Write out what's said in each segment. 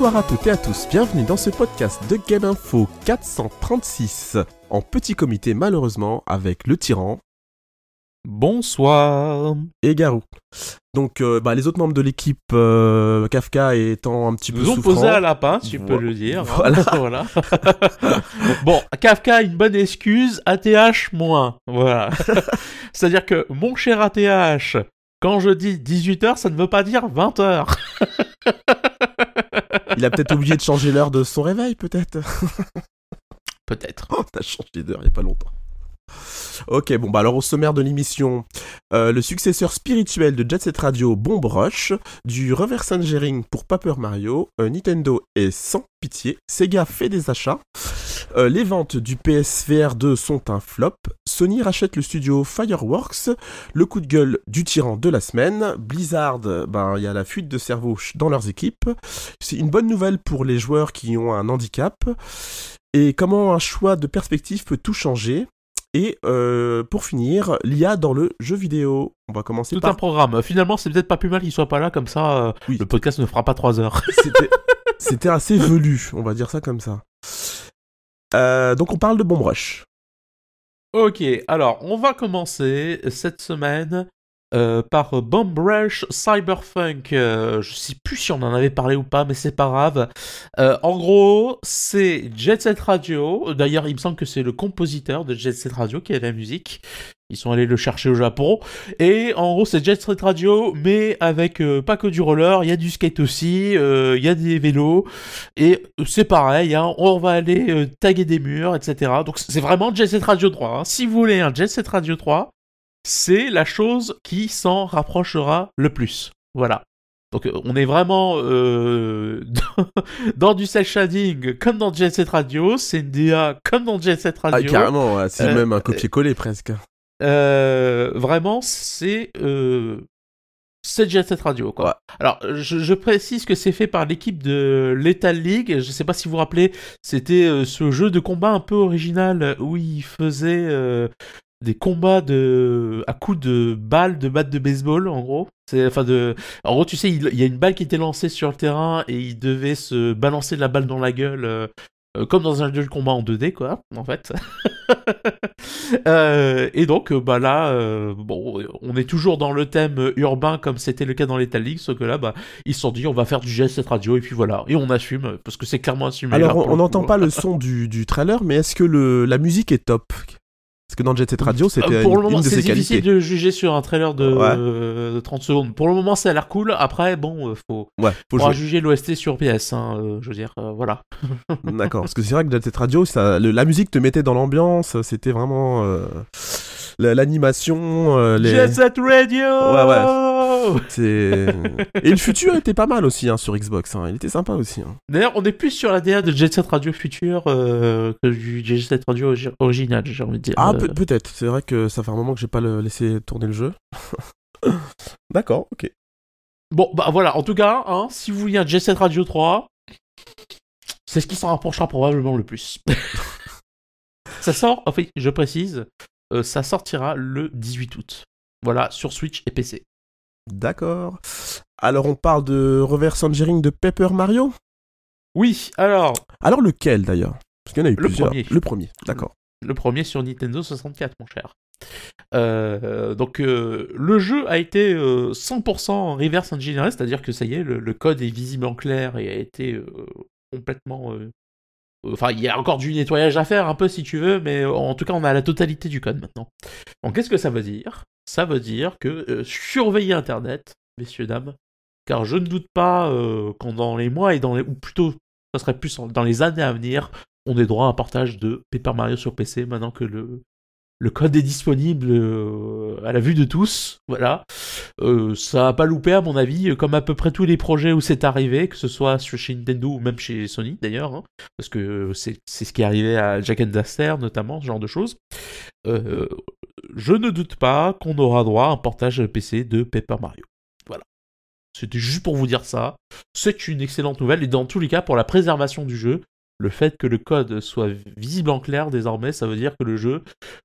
Bonsoir à toutes et à tous, bienvenue dans ce podcast de Game Info 436, en petit comité malheureusement avec le tyran Bonsoir. et Garou. Donc euh, bah, les autres membres de l'équipe euh, Kafka étant un petit peu Nous ont posé à lapin, si tu peux le dire. hein. Voilà. Voilà. bon, Kafka, une bonne excuse, ATH moins. Voilà. C'est-à-dire que, mon cher ATH, quand je dis 18h, ça ne veut pas dire 20h. Il a peut-être oublié de changer l'heure de son réveil peut-être. Peut-être. Oh, t'as changé d'heure il y a pas longtemps. Ok, bon bah alors au sommaire de l'émission, euh, le successeur spirituel de Jet Set Radio, Bomb Rush, du reverse engineering pour Paper Mario, euh, Nintendo est sans pitié, Sega fait des achats, euh, les ventes du PSVR 2 sont un flop, Sony rachète le studio Fireworks, le coup de gueule du tyran de la semaine, Blizzard, ben il y a la fuite de cerveau dans leurs équipes, c'est une bonne nouvelle pour les joueurs qui ont un handicap, et comment un choix de perspective peut tout changer. Et euh, pour finir, l'IA dans le jeu vidéo. On va commencer Tout par. un programme. Finalement, c'est peut-être pas plus mal qu'il soit pas là, comme ça, euh, Oui. le podcast ne fera pas 3 heures. C'était- C'était assez velu, on va dire ça comme ça. Euh, donc on parle de Bomb Rush. Ok, alors on va commencer cette semaine euh, par Bomb Rush Cyberpunk. Euh, je sais plus si on en avait parlé ou pas, mais c'est pas grave. Euh, en gros, c'est Jet Set Radio. D'ailleurs, il me semble que c'est le compositeur de Jet Set Radio qui a la musique. Ils sont allés le chercher au Japon. Et en gros, c'est Jet Set Radio, mais avec euh, pas que du roller, il y a du skate aussi, euh, il y a des vélos. Et c'est pareil, hein, on va aller euh, taguer des murs, etc. Donc c'est vraiment Jet Set Radio 3. hein. Si vous voulez un Jet Set Radio 3, c'est la chose qui s'en rapprochera le plus. Voilà. Donc on est vraiment dans, dans du cel shading comme dans Jet Set Radio, c'est une DA comme dans Jet Set Ah, Radio. carrément, ouais, c'est même un copier-coller presque. Euh, vraiment, c'est euh, c'est Jet Set Radio quoi. Ouais. Alors, je, je précise que c'est fait par l'équipe de Lethal League. Je sais pas si vous vous rappelez, c'était euh, ce jeu de combat un peu original où il faisait euh, des combats de à coups de balles, de battes de baseball en gros. C'est enfin de en gros, tu sais, il, il y a une balle qui était lancée sur le terrain et il devait se balancer la balle dans la gueule. euh, comme dans un jeu de combat en 2D, quoi, en fait. Euh, et donc, euh, bah là, euh, bon, on est toujours dans le thème urbain comme c'était le cas dans l'État League, sauf que là, bah, ils se sont dit, on va faire du GS7 radio, et puis voilà. Et on assume, parce que c'est clairement assumé. Alors là, on n'entend pas le son du, du trailer, mais est-ce que le, la musique est top? Parce que dans Jet Set Radio, c'était Euh, pour une, le moment, c'est difficile de juger sur un trailer de, Ouais. euh, de 30 secondes. Pour le moment, ça a l'air cool. Après, bon, euh, faut, Ouais, faut faudra juger l'OST sur PS. Hein, euh, je veux dire, euh, voilà. D'accord, parce que c'est vrai que Jet Set Radio, ça, le- la musique te mettait dans l'ambiance, c'était vraiment la- l'animation, les. Jet Set Radio Et le futur était pas mal aussi hein, sur Xbox, hein, il était sympa aussi. hein. D'ailleurs, on est plus sur la DA de Jet Set Radio futur euh, que du Jet Set Radio origi- original, j'ai envie de dire. Ah, Euh, peut- peut-être, c'est vrai que ça fait un moment que j'ai pas le- laissé tourner le jeu. D'accord, ok. Bon, bah voilà, en tout cas, hein, si vous voulez un Jet Set Radio 3, c'est ce qui s'en rapprochera probablement le plus. ça sort, enfin, je précise, euh, ça sortira le 18 août. Voilà, sur Switch et PC. D'accord. Alors on parle de reverse engineering de Paper Mario? Oui, alors, Alors lequel d'ailleurs? Parce qu'il y en a eu Le plusieurs. premier. Le premier, d'accord. le premier sur Nintendo 64, mon cher. Euh, donc euh, le jeu a été euh, 100% reverse engineering, c'est-à-dire que ça y est, le, le code est visiblement clair et a été euh, complètement... euh, Enfin, il y a encore du nettoyage à faire un peu si tu veux, mais en tout cas, on a la totalité du code maintenant. Donc, qu'est-ce que ça veut dire? Ça veut dire que euh, surveillez Internet, messieurs, dames, car je ne doute pas euh, qu'en dans les mois et dans les... ou plutôt, ça serait plus dans les années à venir, on ait droit à un partage de Paper Mario sur PC maintenant que le, le code est disponible euh, à la vue de tous. Voilà. Euh, ça a pas loupé, à mon avis, comme à peu près tous les projets où c'est arrivé, que ce soit chez Nintendo ou même chez Sony d'ailleurs, hein, parce que c'est ce qui est arrivé à Jack and Daxter notamment, ce genre de choses. Euh, je ne doute pas qu'on aura droit à un portage PC de Paper Mario. Voilà. C'était juste pour vous dire ça. C'est une excellente nouvelle et dans tous les cas pour la préservation du jeu, le fait que le code soit visible en clair désormais, ça veut dire que le jeu,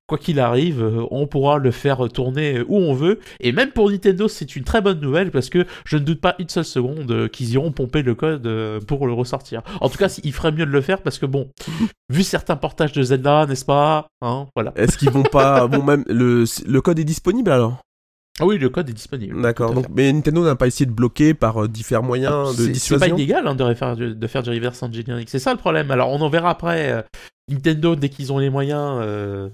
quoi qu'il arrive, euh, on pourra le faire tourner où on veut. Et même pour Nintendo, c'est une très bonne nouvelle parce que je ne doute pas une seule seconde euh, qu'ils iront pomper le code euh, pour le ressortir. En tout cas, il ferait mieux de le faire parce que bon, vu certains portages de Zelda, n'est-ce pas hein, Voilà. Est-ce qu'ils vont pas. bon, même le, le code est disponible alors? Ah oui, le code est disponible. D'accord. Donc, mais Nintendo n'a pas essayé de bloquer par euh, différents moyens de dissuasion. C'est pas illégal hein, de, faire, de, faire du reverse engineering. C'est ça le problème. Alors, on en verra après. Euh, Nintendo, dès qu'ils ont les moyens, euh,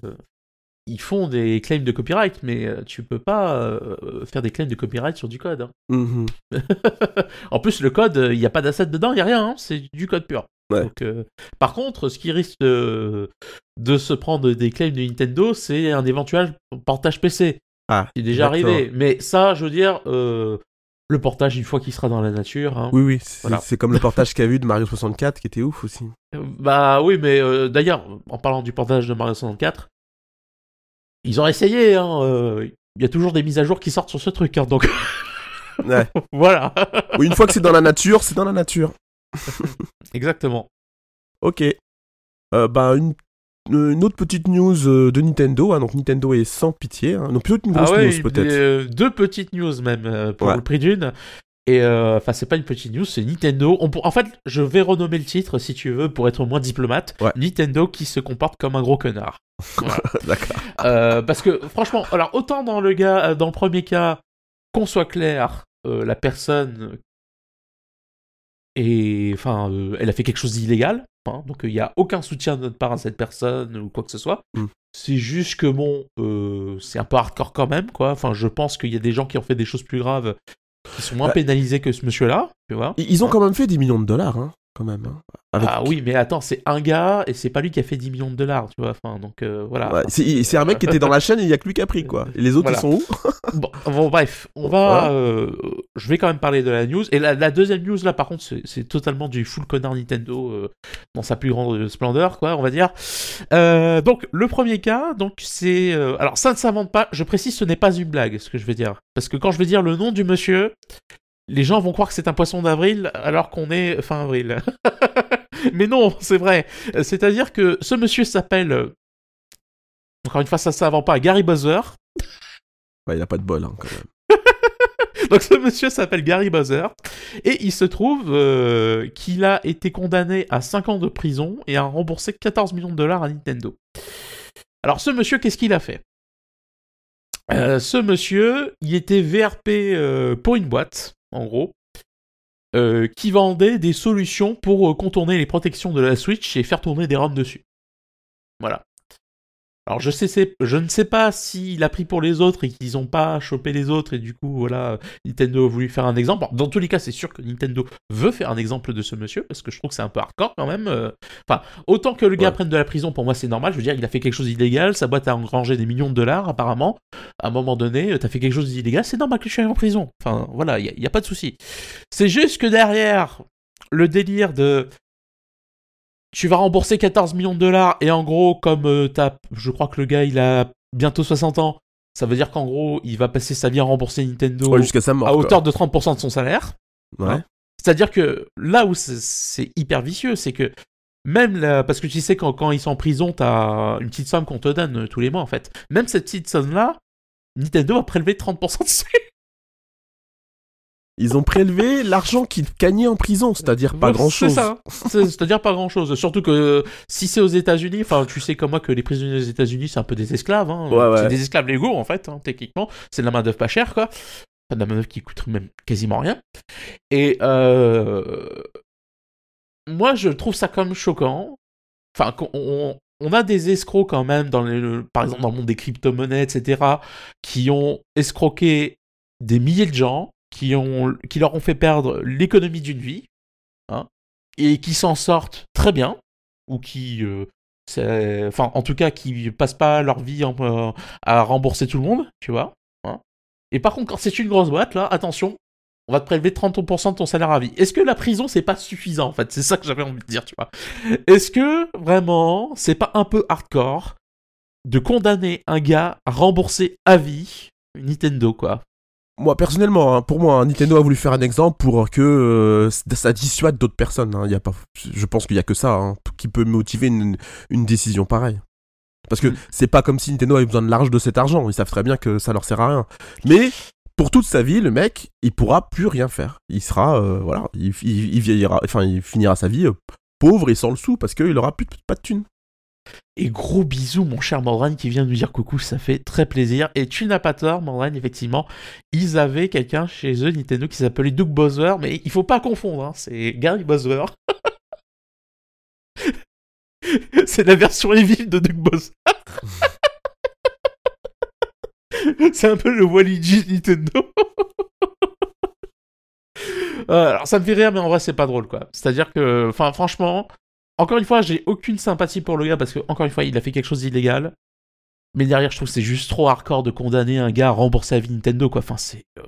ils font des claims de copyright, mais tu peux pas faire des claims de copyright sur du code. Hein. Mhm. en plus, le code, il n'y a pas d'asset dedans, il n'y a rien. Hein. c'est du code pur. Donc, par contre, ce qui risque de, de se prendre des claims de Nintendo, c'est un éventuel portage PC. Ah, c'est déjà arrivé. Mais ça, je veux dire, euh, le portage, une fois qu'il sera dans la nature. Hein. oui, oui, c'est comme le portage qu'a vu de Mario 64 qui était ouf aussi. Euh, bah oui, mais euh, d'ailleurs, en parlant du portage de Mario 64, ils ont essayé. Hein, il y a toujours des mises à jour qui sortent sur ce truc. Hein, donc. ouais. voilà. oui, une fois que c'est dans la nature, c'est dans la nature. Exactement. Ok. bah, une une autre petite news euh, de Nintendo. Hein, donc Nintendo est sans pitié. Hein. Donc plutôt une grosse ah news peut-être. Euh, deux petites news même pour le prix d'une. Et enfin, c'est pas une petite news, c'est Nintendo. On En fait, je vais renommer le titre si tu veux pour être moins diplomate. Nintendo qui se comporte comme un gros connard. D'accord. parce que franchement, alors autant dans le gars, dans le premier cas, qu'on soit clair, la personne et enfin, elle a fait quelque chose d'illégal. Hein, donc il n'y a aucun soutien de notre part à cette personne ou quoi que ce soit. Mm. C'est juste que bon, euh, c'est un peu hardcore quand même, quoi. Enfin, je pense qu'il y a des gens qui ont fait des choses plus graves qui sont moins bah, pénalisés que ce monsieur-là, tu vois. Ils ont hein. quand même fait 10 millions de dollars, hein quand même. Ah oui, mais attends, c'est un gars et c'est pas lui qui a fait 10 millions de dollars, tu vois. Enfin, donc euh, voilà. c'est un mec qui était dans la chaîne et il y a que lui qui a pris, quoi. Et les autres, ils sont où bon, bref, on va. Euh, je vais quand même parler de la news. Et la, deuxième news, là, par contre, c'est totalement du full connard Nintendo euh, dans sa plus grande splendeur, quoi, on va dire. donc, le premier cas, donc c'est. alors, ça ne s'invente pas. Je précise, ce n'est pas une blague, ce que je vais dire. Parce que quand je vais dire le nom du monsieur, les gens vont croire que c'est un poisson d'avril alors qu'on est fin avril. Mais non, c'est vrai. C'est-à-dire que ce monsieur s'appelle. Encore une fois, ça ne s'invente pas, Gary Buzzer. Bah, il a pas de bol, hein, quand même. Donc ce monsieur s'appelle Gary Buzzer et il se trouve euh, qu'il a été condamné à 5 ans de prison et a remboursé 14 millions de dollars à Nintendo. Alors ce monsieur, qu'est-ce qu'il a fait? Euh, Ce monsieur, il était VRP euh, pour une boîte en gros, euh, qui vendait des solutions pour euh, contourner les protections de la Switch et faire tourner des ROM dessus. Voilà. Alors je, sais, je ne sais pas s'il a pris pour les autres et qu'ils n'ont pas chopé les autres et du coup voilà Nintendo a voulu faire un exemple. dans tous les cas c'est sûr que Nintendo veut faire un exemple de ce monsieur parce que je trouve que c'est un peu hardcore quand même. Euh. Enfin autant que le gars prenne de la prison pour moi c'est normal. Je veux dire il a fait quelque chose d'illégal, sa boîte a engrangé des millions de dollars apparemment. À un moment donné t'as fait quelque chose d'illégal, c'est normal que je sois en prison. Enfin voilà il n'y a, a, pas de souci. C'est juste que derrière le délire de tu vas rembourser 14 millions de dollars et en gros, comme euh, je crois que le gars il a bientôt 60 ans, ça veut dire qu'en gros, il va passer sa vie à rembourser Nintendo à hauteur de 30% de son salaire. Ouais. C'est-à-dire que là où c'est hyper vicieux, c'est que même là, parce que tu sais quand, quand ils sont en prison, t'as une petite somme qu'on te donne euh, tous les mois en fait. Même cette petite somme là, Nintendo a prélevé 30% dessus. Ils ont prélevé l'argent qu'ils gagnaient en prison, c'est-à-dire pas grand-chose. C'est ça, c'est-à-dire pas grand-chose. Surtout que si c'est aux États-Unis, enfin, tu sais comme moi que les prisonniers des États-Unis, c'est un peu des esclaves. Hein. C'est des esclaves légaux, en fait, hein, techniquement. C'est de la main-d'œuvre pas chère, quoi. Enfin, de la main-d'œuvre qui coûte même quasiment rien. Et euh... moi, je trouve ça comme choquant. Enfin, on, on a des escrocs quand même, dans les, par exemple dans le monde des crypto-monnaies, etc., qui ont escroqué des milliers de gens qui, ont, qui leur ont fait perdre l'économie d'une vie, hein, et qui s'en sortent très bien, ou qui, euh, enfin, en tout cas, qui passent pas leur vie euh, à rembourser tout le monde, tu vois. Hein. Et par contre, quand c'est une grosse boîte, là, attention, on va te prélever 30% de ton salaire à vie. Est-ce que la prison, c'est pas suffisant, en fait? C'est ça que j'avais envie de dire, tu vois. Est-ce que, vraiment, c'est pas un peu hardcore de condamner un gars à rembourser à vie Nintendo, quoi? Moi personnellement, hein, pour moi, hein, Nintendo a voulu faire un exemple pour que euh, ça dissuade d'autres personnes. Hein. Y a pas, je pense qu'il y a que ça hein, qui peut motiver une, une décision pareille. Parce que Mm. c'est pas comme si Nintendo avait besoin de l'argent de cet argent. Ils savent très bien que ça leur sert à rien. Mais pour toute sa vie, le mec, il pourra plus rien faire. Il sera, euh, voilà, il, il- il vieillira, enfin, il finira sa vie euh, pauvre et sans le sou parce qu'il aura plus de, pas de thunes. Et gros bisous, mon cher Mordan, qui vient nous dire coucou, ça fait très plaisir. Et tu n'as pas tort, Mordan, effectivement, ils avaient quelqu'un chez eux, Nintendo, qui s'appelait Doug Bowser, mais il faut pas confondre, hein, c'est Gary Bowser. c'est la version evil de Doug Bowser. c'est un peu le Waluigi de Nintendo. Euh, alors ça me fait rire, mais en vrai c'est pas drôle quoi. C'est-à-dire que, enfin franchement, encore une fois, j'ai aucune sympathie pour le gars parce que encore une fois, il a fait quelque chose d'illégal. Mais derrière, je trouve que c'est juste trop hardcore de condamner un gars à rembourser la vie Nintendo quoi. Enfin c'est, euh,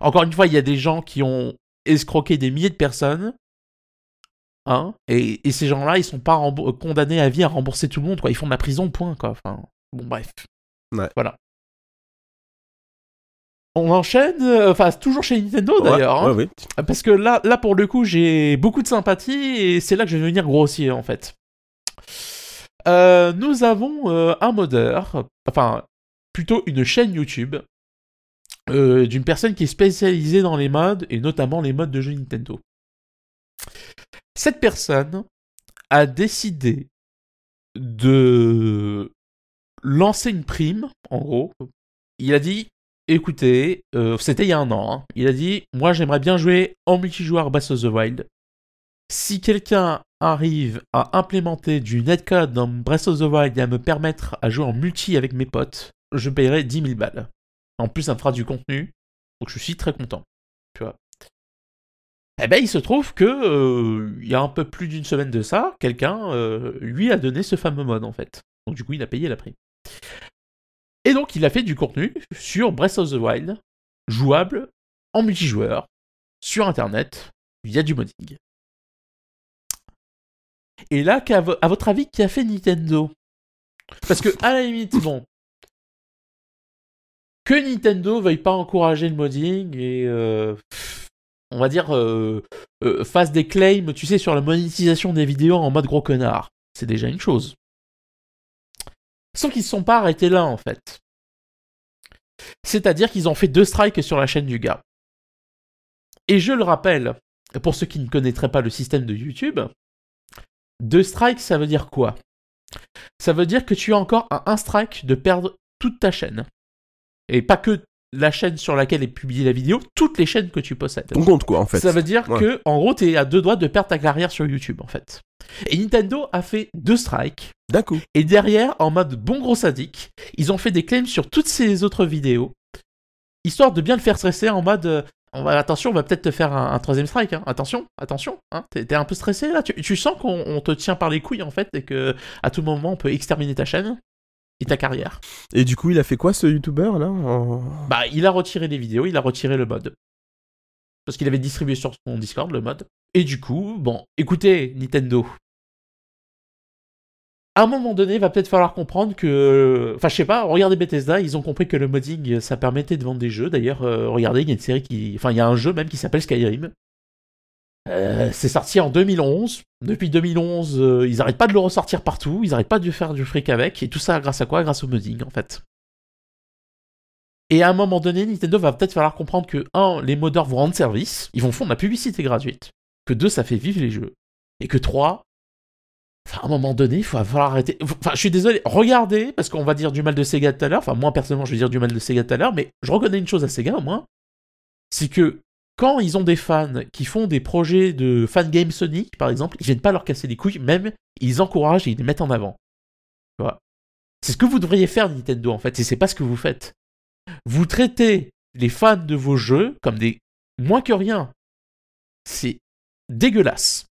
encore une fois, il y a des gens qui ont escroqué des milliers de personnes. Hein, et, et ces gens-là, ils sont pas condamnés à vie à rembourser tout le monde, quoi. Ils font de la prison, point, quoi. Enfin, bon, bref. Ouais. Voilà. On enchaîne, euh, enfin, toujours chez Nintendo d'ailleurs. hein. Ouais, Parce que là, là pour le coup, j'ai beaucoup de sympathie et c'est là que je vais venir grossier en fait. Euh, nous avons euh, un modeur, enfin plutôt une chaîne YouTube euh, d'une personne qui est spécialisée dans les modes et notamment les modes de jeux Nintendo. Cette personne a décidé de lancer une prime, en gros. Il a dit écoutez, euh, c'était il y a un an, hein. il a dit, moi j'aimerais bien jouer en multijoueur Breath of the Wild. Si quelqu'un arrive à implémenter du netcode dans Breath of the Wild et à me permettre à jouer en multi avec mes potes, je paierai 10 000 balles. En plus, ça me fera du contenu, donc je suis très content. Tu vois. Eh ben, il se trouve que euh, il y a un peu plus d'une semaine de ça, quelqu'un euh, lui a donné ce fameux mode en fait. Donc du coup, il a payé la prime. Et donc, il a fait du contenu sur Breath of the Wild, jouable en multijoueur, sur Internet, via du modding. Et là, à votre avis, qui a fait Nintendo? Parce que, à la limite, bon. Que Nintendo veuille pas encourager le modding et. euh, on va dire. euh, euh, fasse des claims, tu sais, sur la monétisation des vidéos en mode gros connard. C'est déjà une chose. Sauf qu'ils ne sont pas arrêtés là, en fait. C'est-à-dire qu'ils ont fait deux strikes sur la chaîne du gars. Et je le rappelle, pour ceux qui ne connaîtraient pas le système de YouTube, deux strikes, ça veut dire quoi? Ça veut dire que tu as encore à un strike de perdre toute ta chaîne. Et pas que la chaîne sur laquelle est publiée la vidéo, toutes les chaînes que tu possèdes. On compte quoi en fait. Ça veut dire Ouais. que, en gros, t'es à deux doigts de perdre ta carrière sur YouTube, en fait. Et Nintendo a fait deux strikes. D'un coup. Et derrière, en mode bon gros sadique, ils ont fait des claims sur toutes ces autres vidéos, histoire de bien le faire stresser en mode euh, on va, attention, on va peut-être te faire un, un troisième strike. hein. Attention, attention. Hein. T'es, t'es un peu stressé là. Tu, tu sens qu'on on te tient par les couilles en fait et que à tout moment on peut exterminer ta chaîne et ta carrière. Et du coup, il a fait quoi ce youtubeur là en- Bah, il a retiré les vidéos, il a retiré le mode. Parce qu'il avait distribué sur son Discord le mode. Et du coup, bon, écoutez, Nintendo. À un moment donné, il va peut-être falloir comprendre que. Enfin, je sais pas, regardez Bethesda, ils ont compris que le modding, ça permettait de vendre des jeux. D'ailleurs, euh, regardez, il y a une série qui. Enfin, il y a un jeu même qui s'appelle Skyrim. Euh, c'est sorti en 2011. Depuis 2011, euh, ils arrêtent pas de le ressortir partout, ils arrêtent pas de faire du fric avec. Et tout ça grâce à quoi? Grâce au modding, en fait. Et à un moment donné, Nintendo va peut-être falloir comprendre que, un, les modeurs vont rendre service, ils vont fondre la publicité gratuite, que deux, ça fait vivre les jeux, et que trois, enfin, à un moment donné, il va falloir arrêter. Enfin, je suis désolé, regardez, parce qu'on va dire du mal de Sega tout à l'heure, enfin, moi personnellement, je vais dire du mal de Sega tout à l'heure, mais je reconnais une chose à Sega au moins, c'est que quand ils ont des fans qui font des projets de fan game Sonic, par exemple, ils viennent pas leur casser les couilles, même ils encouragent et ils les mettent en avant. Vois. C'est ce que vous devriez faire, Nintendo, en fait, et c'est pas ce que vous faites vous traitez les fans de vos jeux comme des moins que rien. C'est dégueulasse.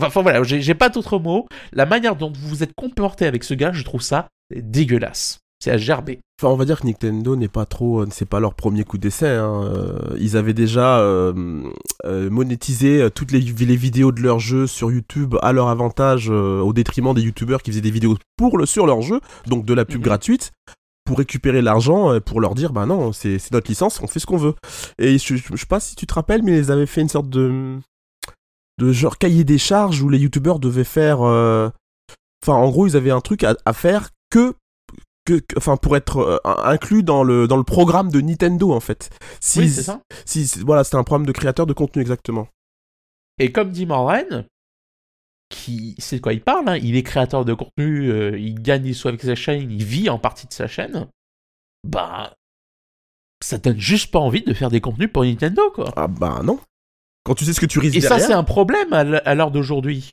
Enfin voilà, j'ai pas d'autres mots. La manière dont vous vous êtes comporté avec ce gars, je trouve ça dégueulasse. C'est à gerber. Enfin, on va dire que Nintendo n'est pas trop, euh, c'est pas leur premier coup d'essai. hein. Euh, Ils avaient déjà euh, euh, monétisé toutes les, les vidéos de leurs jeux sur YouTube à leur avantage, euh, au détriment des youtubeurs qui faisaient des vidéos pour le sur leur jeu, donc de la pub Mhm. gratuite. pour récupérer l'argent, pour leur dire bah non, c'est notre licence, on fait ce qu'on veut. Et je, je, sais pas si tu te rappelles, mais ils avaient fait une sorte de de genre cahier des charges où les youtubeurs devaient faire. euh, Enfin, en gros, ils avaient un truc à, à faire que que, que- enfin pour être euh, inclus dans le dans le programme de Nintendo en fait. Si, Oui, c'est ça. si voilà, c'était un programme de créateur de contenu exactement. Et comme dit Morren, qui c'est de quoi il parle, hein, il est créateur de contenu, euh, il gagne des sous avec sa chaîne, il vit en partie de sa chaîne, bah ça donne juste pas envie de faire des contenus pour Nintendo quoi. Ah bah non. Quand tu sais ce que tu risques Et ça c'est un problème à l'heure d'aujourd'hui.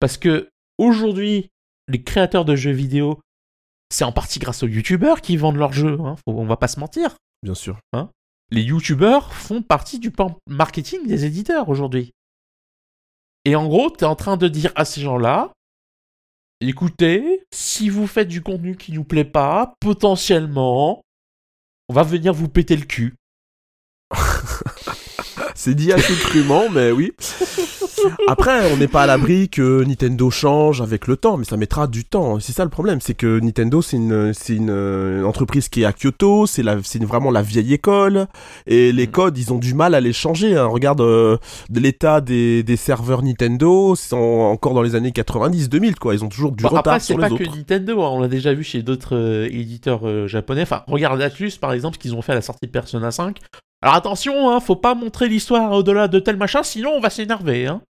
Parce que aujourd'hui, les créateurs de jeux vidéo, c'est en partie grâce aux youtubeurs qui vendent leurs jeux, hein, faut- on va pas se mentir. Bien sûr. les youtubeurs font partie du marketing des éditeurs aujourd'hui. Et en gros, tu es en train de dire à ces gens-là, écoutez, si vous faites du contenu qui nous plaît pas, potentiellement, on va venir vous péter le cul. C'est dit assez crûment, mais oui. Après, on n'est pas à l'abri que Nintendo change avec le temps, mais ça mettra du temps. C'est ça le problème, c'est que Nintendo, c'est une, c'est une, euh, entreprise qui est à Kyoto, c'est c'est vraiment la vieille école, et les Mm. codes, ils ont du mal à les changer. hein. Regarde euh, l'état des, des serveurs Nintendo, c'est en- encore dans les années 90-2000, quoi. Ils ont toujours du Bon, retard après, c'est sur pas les que autres. Nintendo, hein, on l'a déjà vu chez d'autres euh, éditeurs euh, japonais. Enfin, regarde Atlus, par exemple, ce qu'ils ont fait à la sortie de Persona 5. Alors attention, hein, faut pas montrer l'histoire au-delà de tel machin, sinon on va s'énerver. Hein.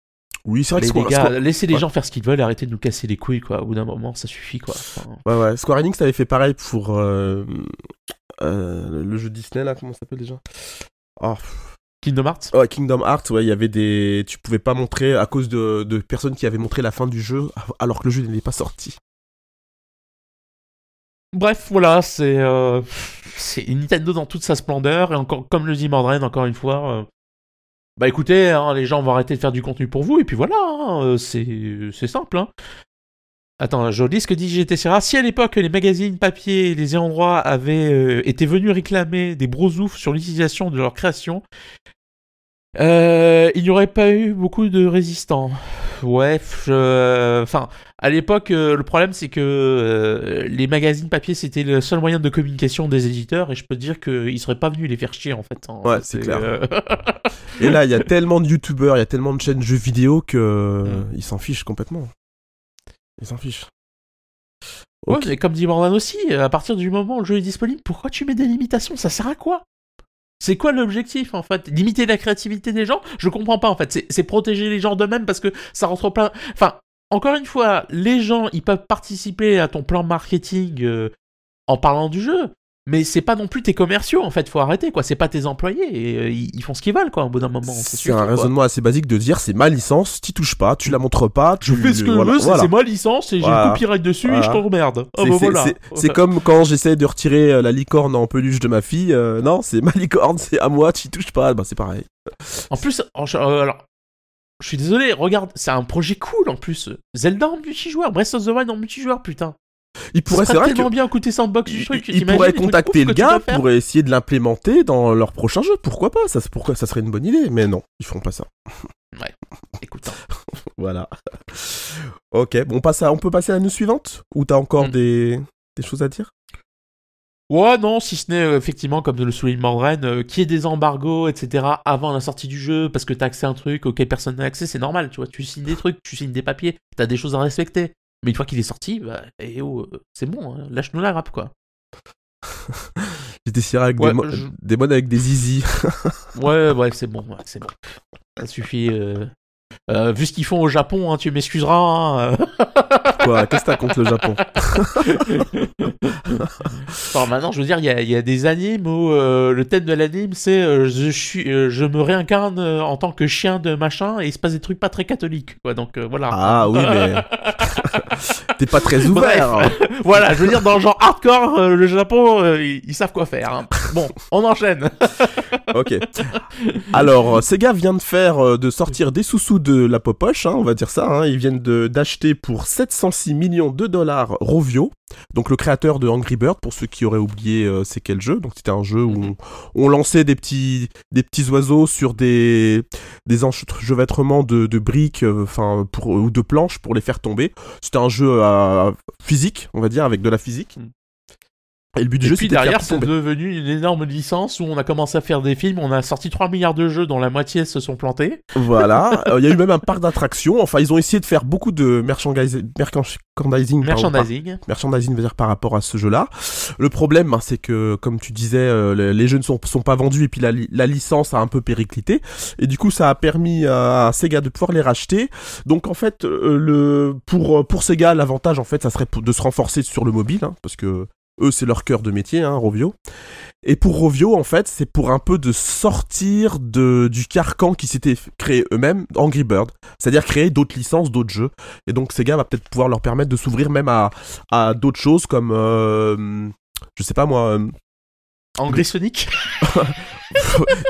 Oui, c'est vrai que les gars, laissez les ouais. gens faire ce qu'ils veulent, arrêtez de nous casser les couilles, quoi. Au bout d'un moment, ça suffit, quoi. Enfin, Ouais, ouais. Square Enix avait fait pareil pour euh, euh, le jeu Disney, là, comment ça s'appelle déjà? Oh, Kingdom Hearts? Ouais, Kingdom Hearts, ouais, il y avait des. Tu pouvais pas montrer à cause de, de personnes qui avaient montré la fin du jeu alors que le jeu n'est pas sorti. Bref, voilà, c'est euh, Nintendo dans toute sa splendeur et encore comme le dit Mordred encore une fois. euh, bah écoutez, hein, les gens vont arrêter de faire du contenu pour vous et puis voilà, hein, euh, c'est simple. Hein. Attends, je lis ce que dit GTCRA. Si à l'époque les magazines papier et les droit avaient euh, été venus réclamer des brosoufs sur l'utilisation de leur création, euh, il n'y aurait pas eu beaucoup de résistants. Ouais, je- enfin, à l'époque, euh, le problème c'est que euh, les magazines papier c'était le seul moyen de communication des éditeurs et je peux te dire qu'ils seraient pas venus les faire chier en fait. hein. Ouais, c'est clair. euh, Et là, il y a tellement de youtubeurs, il y a tellement de chaînes jeux vidéo que Mm. ils s'en fichent complètement. Ils s'en fichent. Ouais, Ok. mais comme dit Mordan aussi, à partir du moment où le jeu est disponible, pourquoi tu mets des limitations? Ça sert à quoi? C'est quoi l'objectif en fait? Limiter la créativité des gens? Je comprends pas en fait. C'est- protéger les gens d'eux-mêmes parce que ça rentre plein. Enfin, encore une fois, les gens ils peuvent participer à ton plan marketing euh, en parlant du jeu. Mais c'est pas non plus tes commerciaux en fait, faut arrêter quoi, c'est pas tes employés, et, euh, ils font ce qu'ils veulent quoi au bout d'un moment. C'est un quoi. raisonnement assez basique de dire c'est ma licence, t'y touches pas, tu la montres pas, tu Je fais ce que voilà, je veux, c'est voilà. c'est ma licence et j'ai le copyright dessus et je t'emmerde. Ah C'est- bah voilà. comme quand j'essaie de retirer euh, la licorne en peluche de ma fille. euh, non, c'est ma licorne, c'est à moi, tu touches pas. Bah, c'est pareil. En plus, en- euh, alors, je suis désolé, regarde, c'est un projet cool en plus. Zelda en multijoueur, Breath of the Wild en multijoueur, putain. Il pourrait, c'est que tellement bien sandbox du truc. ils pourraient contacter le gars pour essayer de l'implémenter dans leur prochain jeu. Pourquoi pas ça, pourquoi, ça serait une bonne idée. Mais non, ils feront pas ça. Écoute, hein. Voilà. ok, bon, on, passe à- on peut passer à la news suivante? Ou t'as encore Mm. des, des choses à dire? Ouais, non, si ce n'est euh, effectivement, comme le souligne Mordren, euh, qu'il y ait des embargos, etc., avant la sortie du jeu, parce que t'as accès à un truc auquel personne n'a accès, c'est normal, tu vois. Tu signes des trucs, tu signes des papiers, t'as des choses à respecter. Mais une fois qu'il est sorti, bah, eh oh, euh, c'est bon, hein, lâche-nous la rap, quoi. J'étais tiré avec Ouais, des, mo- je- des modes avec des easy. Ouais, ouais, c'est bon, ouais, c'est bon. Ça suffit. euh. Euh, vu ce qu'ils font au Japon, hein, tu m'excuseras. hein, euh. Quoi Qu'est-ce que t'as contre le Japon Enfin, maintenant, je veux dire, il y a, il y a des animes où euh, le thème de l'anime, c'est euh, je, suis, je me réincarne en tant que chien de machin et il se passe des trucs pas très catholiques. Quoi, donc voilà. Ah oui, mais. T'es pas très ouvert. Bref. voilà, je veux dire, dans le genre hardcore, le Japon, ils, ils savent quoi faire. hein. Bon, on enchaîne. Ok. Alors, euh, Sega vient de faire, euh, de sortir des sous-sous de la popoche, hein, on va dire ça. hein. Ils viennent d'acheter pour 706 millions de dollars Rovio, donc le créateur de Angry Bird, pour ceux qui auraient oublié euh, c'est quel jeu. Donc c'était un jeu où on, on lançait des petits, des petits oiseaux sur des, des enchevêtrements de, de briques, enfin ou de planches pour les faire tomber. C'était un jeu euh, physique, on va dire, avec de la physique. Et le but du Et jeu, puis de derrière, c'est devenu une énorme licence où on a commencé à faire des films. On a sorti 3 milliards de jeux dont la moitié se sont plantés. Voilà. Euh, Il y a eu même un parc d'attractions. Enfin, ils ont essayé de faire beaucoup de merchandising, merchandising, pardon, Merchandising. par- merchandising, veut dire par rapport à ce jeu-là. Le problème, ben, c'est que, comme tu disais, euh, les, les jeux ne sont, sont pas vendus et puis la, li- la licence a un peu périclité. Et du coup, ça a permis à Sega de pouvoir les racheter. Donc, en fait, euh, le, pour, pour Sega, l'avantage, en fait, ça serait de se renforcer sur le mobile, hein, parce que eux, c'est leur cœur de métier, hein, Rovio. Et pour Rovio, en fait, c'est pour un peu de sortir de, du carcan qui s'était créé eux-mêmes, Angry Bird. C'est-à-dire créer d'autres licences, d'autres jeux. Et donc Sega va peut-être pouvoir leur permettre de s'ouvrir même à, à d'autres choses comme, euh, je sais pas moi, euh, Angry Sonic.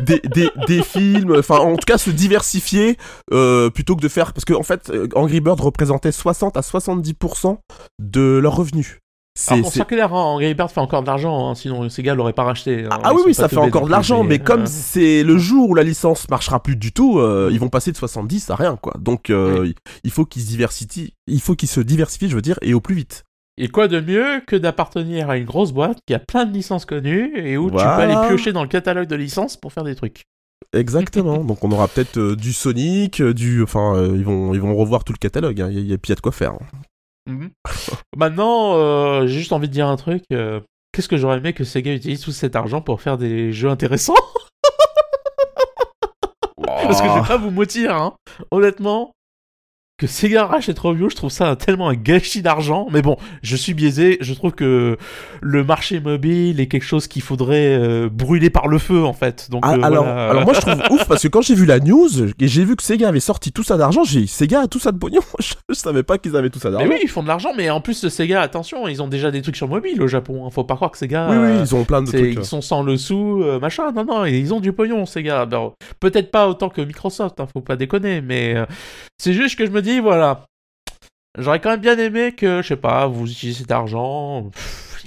des, des, des films, enfin en tout cas se diversifier euh, plutôt que de faire... Parce que en fait, euh, Angry Bird représentait 60 à 70% de leurs revenus. C'est- Alors, soit clair, hein, Angry Bird fait encore de l'argent, hein, sinon Sega l'aurait pas racheté. hein, Ah, ah oui, oui, ça fait encore de l'argent, mais comme euh, c'est le jour où la licence marchera plus du tout, euh, ils vont passer de 70 à rien, quoi. Donc, euh, il faut qu'ils se diversifient, il faut qu'ils se diversifient, je veux dire, et au plus vite. Et quoi de mieux que d'appartenir à une grosse boîte qui a plein de licences connues et où tu peux aller piocher dans le catalogue de licences pour faire des trucs. Exactement. Donc, on aura peut-être euh, du Sonic, euh, du, enfin, euh, ils vont, ils vont revoir tout le catalogue. hein. Il y, a- il y y a de quoi faire. hein. Mhm. Maintenant, euh, j'ai juste envie de dire un truc. euh, Qu'est-ce que j'aurais aimé que Sega utilise tout cet argent pour faire des jeux intéressants? Parce que je vais pas vous mentir, hein. honnêtement, que Sega rachète Rovio, je trouve ça tellement un gâchis d'argent. Mais bon, je suis biaisé, je trouve que le marché mobile est quelque chose qu'il faudrait euh, brûler par le feu, en fait. Donc, Ah, euh, alors, voilà. alors moi je trouve ouf parce que quand j'ai vu la news et j'ai vu que Sega avait sorti tout ça d'argent, j'ai dit Sega a tout ça de pognon. je, je savais pas qu'ils avaient tout ça Mais d'argent. oui, ils font de l'argent, mais en plus, Sega, attention, ils ont déjà des trucs sur mobile au Japon. hein. Faut pas croire que Sega. oui, oui, ils ont plein de trucs. ils sont sans le sou, euh, machin. Non, non, ils ont du pognon. Alors, Peut-être pas autant que Microsoft, hein, faut pas déconner, mais c'est juste que je me dis, voilà. J'aurais quand même bien aimé que, je sais pas, vous utilisez cet argent.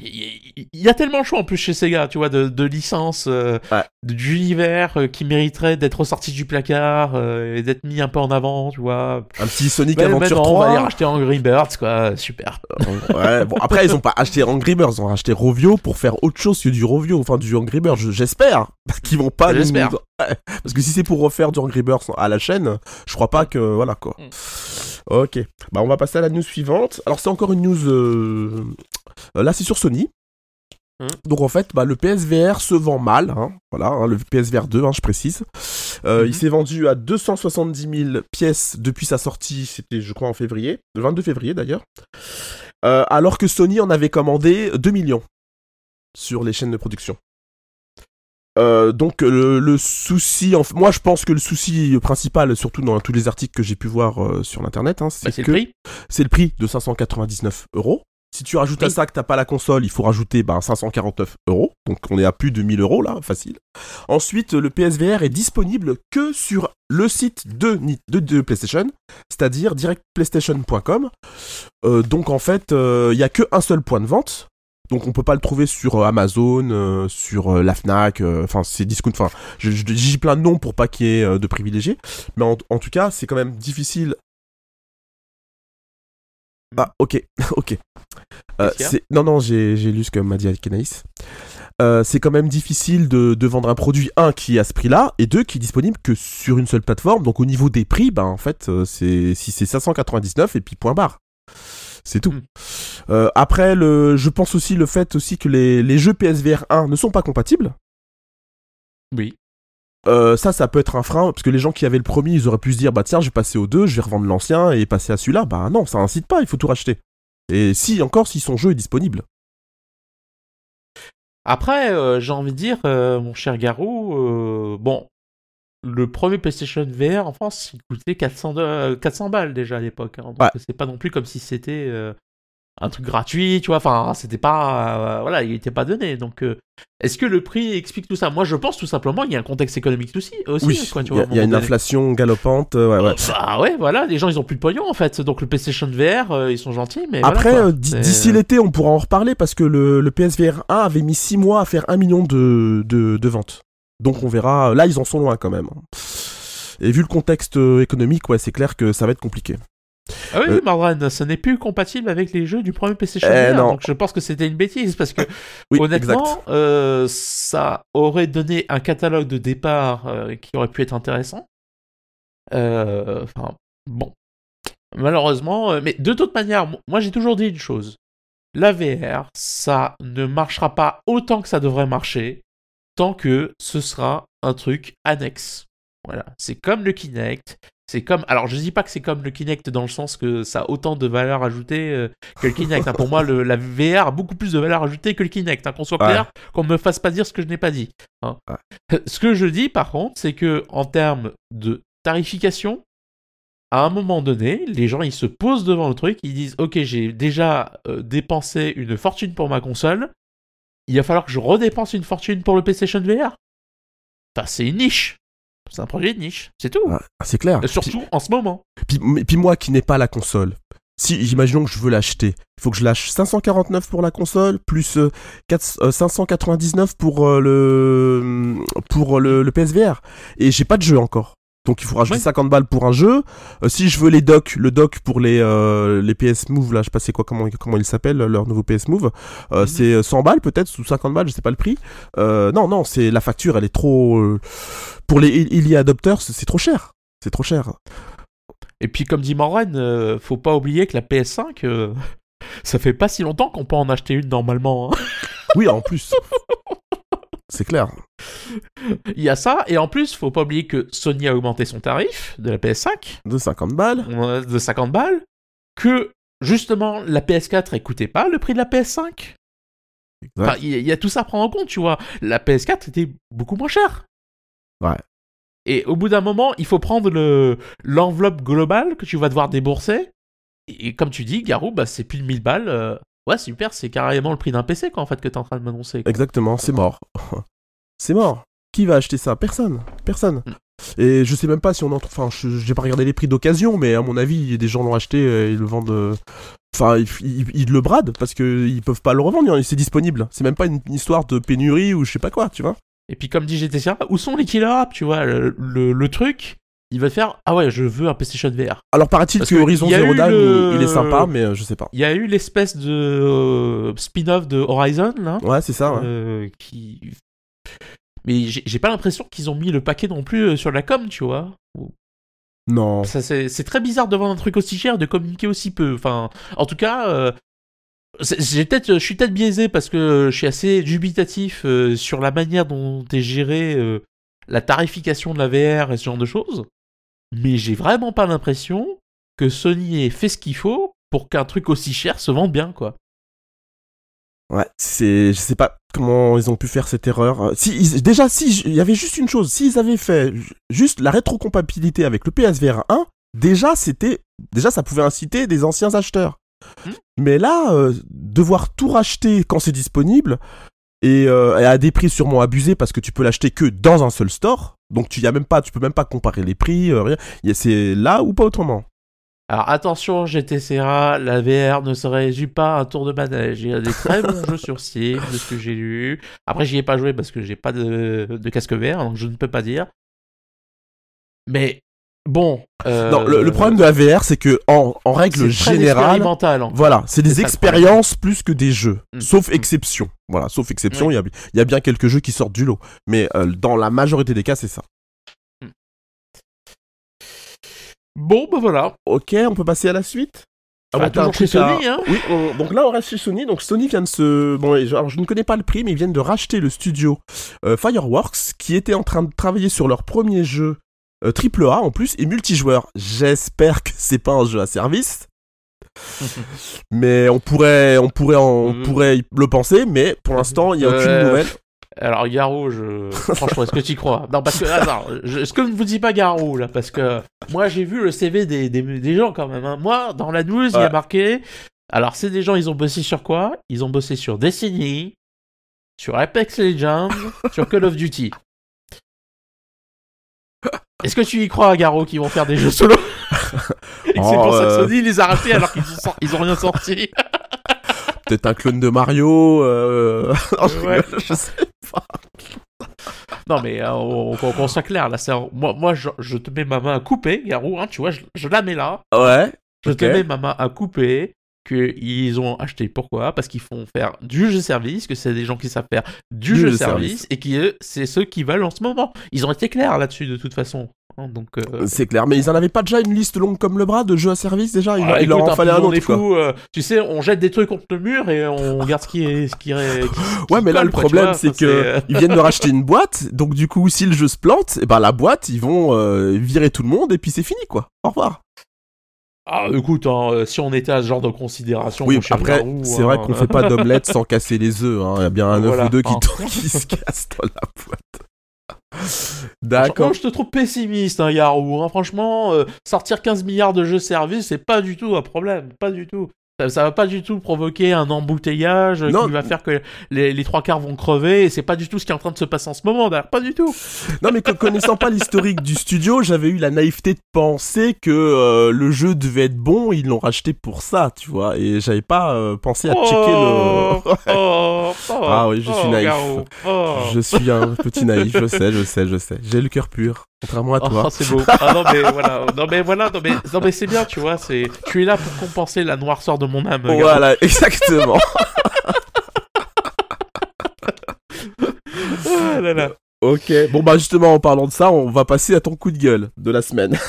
Il y, a tellement de choix en plus chez Sega, tu vois, de, de licences, euh, Ouais. d'univers euh, qui mériteraient d'être sortis du placard euh, et d'être mis un peu en avant, tu vois. Un petit Sonic Mais Adventure maintenant, on va 3. aller racheter Angry Birds, quoi, super. ouais, bon, après, ils ont pas acheté Angry Birds, ils ont acheté Rovio pour faire autre chose que du Rovio, enfin du Angry Birds, je- j'espère. Qu'ils vont pas nous- J'espère. Ouais, Parce que si c'est pour refaire du Angry Birds à la chaîne, je crois pas que. Voilà quoi. Mm. Ok. Bah, on va passer à la news suivante. Alors, c'est encore une news. euh, Là, c'est sur Sony. Mm. Donc en fait, bah, le PSVR se vend mal, hein, voilà, hein, le PSVR 2, hein, je précise. Euh. Il s'est vendu à 270 000 pièces depuis sa sortie, c'était je crois en février, le 22 février d'ailleurs. Euh, alors que Sony en avait commandé 2 millions sur les chaînes de production. Euh, donc le, le souci, en moi je pense que le souci principal, surtout dans tous les articles que j'ai pu voir euh, sur l'internet, hein, Bah, c'est c'est que le prix. c'est le prix de 599 euros. Si tu rajoutes à ça que t'as pas la console, il faut rajouter ben, 549 euros. Donc on est à plus de 1000 euros là, facile. Ensuite, le PSVR est disponible que sur le site de, Ni- de, de PlayStation, c'est-à-dire directplaystation.com. Euh, donc en fait, euh, il y a que un seul point de vente. Donc on peut pas le trouver sur euh, Amazon, euh, sur euh, la Fnac, euh, enfin c'est discount, enfin je, je dis plein de noms pour pas qu'il y ait de privilégiés, mais en, en tout cas c'est quand même difficile. Ah ok, ok. Non non j'ai j'ai lu ce que m'a dit Kenaïs. C'est quand même difficile de, de vendre un produit, un, qui est à ce prix-là, et deux, qui est disponible que sur une seule plateforme. Donc au niveau des prix, ben en fait, c'est si c'est 599 et puis point barre. C'est tout. Mm. Euh, après, le, je pense aussi le fait aussi que les, les jeux PSVR 1 ne sont pas compatibles. Oui. Euh, ça, ça peut être un frein, parce que les gens qui avaient le premier, ils auraient pu se dire, bah tiens, je vais passer au 2, je vais revendre l'ancien et passer à celui-là. Bah non, ça incite pas, il faut tout racheter. Et si, encore, si son jeu est disponible. Après, euh, j'ai envie de dire, euh, mon cher Garou, euh, bon, le premier PlayStation VR en France, il coûtait 400, de- euh, 400 balles déjà à l'époque. hein. donc Ouais. c'est pas non plus comme si c'était euh, un truc gratuit, tu vois. Enfin, c'était pas, euh, voilà, il était pas donné. Donc, euh, est-ce que le prix explique tout ça? Moi, je pense tout simplement qu'il y a un contexte économique aussi. aussi Oui, quoi, tu il y vois, a, il y une donné. inflation galopante. ouais, ouais. Bah ouais, voilà, les gens ils ont plus de pognon en fait. Donc le PlayStation VR, ils sont gentils, mais Après, d'ici l'été, on pourra en reparler parce que le, le PSVR 1 avait mis 6 mois à faire 1 million de, de, de ventes. Donc on verra. Là, ils en sont loin quand même. Et vu le contexte euh, économique, ouais, c'est clair que ça va être compliqué. Ah oui, Euh, Mardran, ça n'est plus compatible avec les jeux du premier PlayStation Eh, non. donc je pense que c'était une bêtise, parce que Oui, honnêtement, euh, ça aurait donné un catalogue de départ euh, qui aurait pu être intéressant. Enfin, bon. Malheureusement, mais de toute manière, mo- moi j'ai toujours dit une chose. La VR, ça ne marchera pas autant que ça devrait marcher, tant que ce sera un truc annexe. Voilà, c'est comme le Kinect, c'est comme. Alors, je dis pas que c'est comme le Kinect dans le sens que ça a autant de valeur ajoutée euh, que le Kinect. hein. Pour moi, le- la VR a beaucoup plus de valeur ajoutée que le Kinect. hein. Qu'on soit Ouais. clair, qu'on me fasse pas dire ce que je n'ai pas dit. hein. Ce que je dis, par contre, c'est que en termes de tarification, à un moment donné, les gens ils se posent devant le truc, ils disent Ok, j'ai déjà euh, dépensé une fortune pour ma console, il va falloir que je redépense une fortune pour le PlayStation VR. Enfin, c'est une niche. C'est un projet de niche, c'est tout. Ouais, c'est clair. Et surtout en ce moment. Puis, puis- moi qui n'ai pas la console, si imaginons que je veux l'acheter, il faut que je lâche 549 pour la console plus euh, 4 euh, 599 pour euh, le pour le, le PSVR et j'ai pas de jeu encore. Donc il faut rajouter Ouais. 50 balles pour un jeu. Euh, si je veux les docks, le dock pour les euh, les PS Move là, je sais pas c'est quoi comment comment ils s'appellent leur nouveau PS Move, euh, Mhm. c'est 100 balles peut-être ou 50 balles, je sais pas le prix. Euh, non non, c'est la facture, elle est trop euh, pour les early adopters, c'est c'est trop cher. C'est trop cher. Et puis, comme dit Morgan, euh, faut pas oublier que la PS5, euh, ça fait pas si longtemps qu'on peut en acheter une normalement. hein. Oui, en plus. C'est clair. Il y a ça, et en plus, faut pas oublier que Sony a augmenté son tarif de la PS5 De 50 balles. euh, de 50 balles, que justement la PS4 écoutait pas le prix de la PS5. Enfin, il y, a- il y a tout ça à prendre en compte, tu vois. La PS4 était beaucoup moins chère. Ouais. Et au bout d'un moment, il faut prendre le l'enveloppe globale que tu vas devoir débourser. Et comme tu dis, Garou, bah, c'est plus de 1000 balles. euh, Ouais, super, c'est carrément le prix d'un PC, quoi, en fait, que t'es en train de m'annoncer. quoi. Exactement, c'est mort. c'est mort. Qui va acheter ça? Personne. Personne. Mm. Et je sais même pas si on en trouve. Enfin, je- j'ai pas regardé les prix d'occasion, mais à mon avis, des gens l'ont acheté et ils le vendent. euh, Enfin, ils, ils- ils le bradent parce qu'ils peuvent pas le revendre, c'est disponible. C'est même pas une, une histoire de pénurie ou je sais pas quoi, tu vois. Et puis, comme dit GTCA, où sont les killer apps, tu vois? Le, le- le truc, il va faire Ah ouais, je veux un PlayStation VR. Alors, paraît-il que que Horizon Zero Dawn, le- il, est sympa, mais euh, je sais pas. Il y a eu l'espèce de euh, spin-off de Horizon, là. Ouais, c'est ça, ouais. euh, qui. Mais j'ai pas l'impression qu'ils ont mis le paquet non plus euh, sur la com, tu vois. Non. C'est très bizarre de vendre un truc aussi cher, de communiquer aussi peu. Enfin, en tout cas, euh, j'ai peut-être, je suis peut-être biaisé parce que je suis assez dubitatif euh, sur la manière dont est gérée euh, la tarification de la VR et ce genre de choses. Mais j'ai vraiment pas l'impression que Sony ait fait ce qu'il faut pour qu'un truc aussi cher se vende bien, quoi. Ouais, c'est, je sais pas comment ils ont pu faire cette erreur. Euh, Si, ils- déjà, si, il y avait juste une chose, s'ils avaient fait ju- juste la rétrocompatibilité avec le PSVR 1, déjà, c'était, déjà, ça pouvait inciter des anciens acheteurs. Hmm. Mais là, euh, devoir tout racheter quand c'est disponible et, euh, et à des prix sûrement abusés parce que tu peux l'acheter que dans un seul store, donc tu y as même pas, tu peux même pas comparer les prix, euh, rien. C'est là ou pas autrement? Alors attention, GTCA, la VR ne se résume pas à un tour de manège. Il y a des très bons jeux sur Steam, de ce que j'ai lu. Après, j'y ai pas joué parce que j'ai pas de, de casque VR, donc je ne peux pas dire. Mais bon. euh, Non, le, le problème de la VR, c'est que en, en règle générale, en fait. Voilà, c'est des expériences plus que des jeux. Mm. Sauf Mm. exception. Voilà, sauf exception, il Oui. y, a, il y a bien quelques jeux qui sortent du lot. Mais euh, dans la majorité des cas, c'est ça. Bon, bah voilà. Ok, on peut passer à la suite? Ah bah, toujours chez à- Sony, hein. Oui, on- donc là, on reste chez Sony. Donc Sony vient de se... Bon, alors je ne connais pas le prix, mais ils viennent de racheter le studio euh, Fireworks, qui était en train de travailler sur leur premier jeu euh, AAA en plus, et multijoueur. J'espère que c'est pas un jeu à service. mais on pourrait, on pourrait, en- on Mhm. pourrait le penser, mais pour l'instant, il n'y a aucune Euh, nouvelle. Alors, Garou, je... franchement, est-ce que tu y crois? Non, parce que, attends, je... est-ce que ne vous dis pas Garou, là? Parce que moi, j'ai vu le CV des, des, des gens, quand même. hein. Moi, dans la news, il y a Ouais. marqué... Alors, c'est des gens, ils ont bossé sur quoi? Ils ont bossé sur Destiny, sur Apex Legends, sur Call of Duty. Est-ce que tu y crois, Garou, qu'ils vont faire des jeux solo? Et que c'est Oh, pour ça que euh. Sony les a rachetés alors qu'ils ont, ils ont rien sorti Peut-être un clone de Mario. Euh... non, je Ouais. rigole, je sais. Non, mais euh, on- qu'on qu'on soit clair, là, c'est un- moi, moi je, je te mets ma main coupée, Garou, hein, tu vois, je, je la mets là. Ouais. Je te mets ma main à couper qu'ils ont acheté. Pourquoi? Parce qu'ils font faire du jeu service, que c'est des gens qui savent faire du, Du jeu jeu service, service. et qui, eux, c'est ceux qui veulent en ce moment. Ils ont été clairs là-dessus, de toute façon. Hein, donc, euh, C'est clair, mais ils en avaient pas déjà une liste longue comme le bras de jeux à service déjà? Il, ah, il leur écoute, en fallait un autre fous, euh, tu sais, on jette des trucs contre le mur et on regarde ce qui est, ce qui est- qui- Ouais, mais là colle, le problème c'est que euh, ils viennent de racheter une boîte, donc du coup si le jeu se plante, et ben la boîte ils vont euh, virer tout le monde et puis c'est fini quoi. Au revoir. Ah, écoute, hein, euh, si on était à ce genre de considération, Oui, après c'est hein, vrai qu'on fait pas d'omelette sans casser les œufs. hein. Il y a bien un œuf Voilà, ou deux qui, hein. qui se cassent dans la boîte. D'accord. je te trouve pessimiste, hein, hein. Franchement, euh, sortir 15 milliards de jeux service, c'est pas du tout un problème. Pas du tout. Ça, ça va pas du tout provoquer un embouteillage euh, Non. qui va faire que les, les trois quarts vont crever. Et c'est pas du tout ce qui est en train de se passer en ce moment, d'ailleurs. Pas du tout. Non mais co- connaissant pas l'historique du studio, j'avais eu la naïveté de penser que euh, le jeu devait être bon, ils l'ont racheté pour ça, tu vois, et j'avais pas euh, pensé à checker Oh, le. oh, oh, Ah oui, je suis oh, naïf. Oh. Je suis un petit naïf, je sais, je sais, je sais. J'ai le cœur pur, contrairement à toi. Oh, c'est beau. Ah non mais voilà, non mais voilà, non mais, non mais c'est bien, tu vois, c'est, tu es là pour compenser la noirceur de mon âme. Voilà, exactement. Ah là là. ok, bon bah justement en parlant de ça, on va passer à ton coup de gueule de la semaine.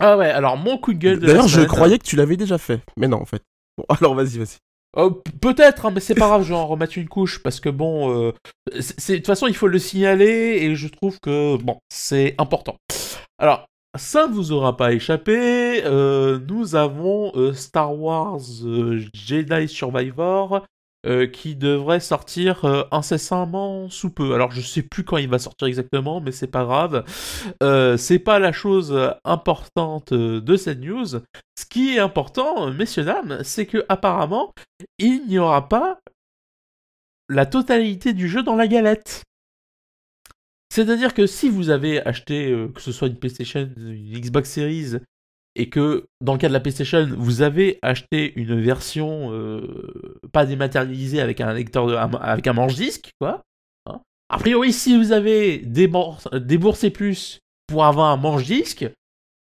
Ah ouais, alors mon coup de gueule de la D'ailleurs, je semaine- croyais que tu l'avais déjà fait, mais non en fait. Bon, alors vas-y, vas-y. Oh, Peut-être, hein, mais c'est pas grave, je vais en remettre une couche parce que bon, euh, de toute façon, il faut le signaler et je trouve que bon, c'est important. Alors, ça ne vous aura pas échappé, euh, nous avons euh, Star Wars euh, Jedi Survivor qui devrait sortir incessamment sous peu. Alors, je sais plus quand il va sortir exactement, mais c'est pas grave. C'est pas la chose importante de cette news. Ce qui est important, messieurs dames, c'est que apparemment il n'y aura pas la totalité du jeu dans la galette. C'est-à-dire que si vous avez acheté, euh, que ce soit une PlayStation, une Xbox Series, et que dans le cas de la PlayStation, vous avez acheté une version euh, pas dématérialisée avec un lecteur de, avec un manche-disque, quoi. hein. A priori, si vous avez déboursé plus pour avoir un manche-disque,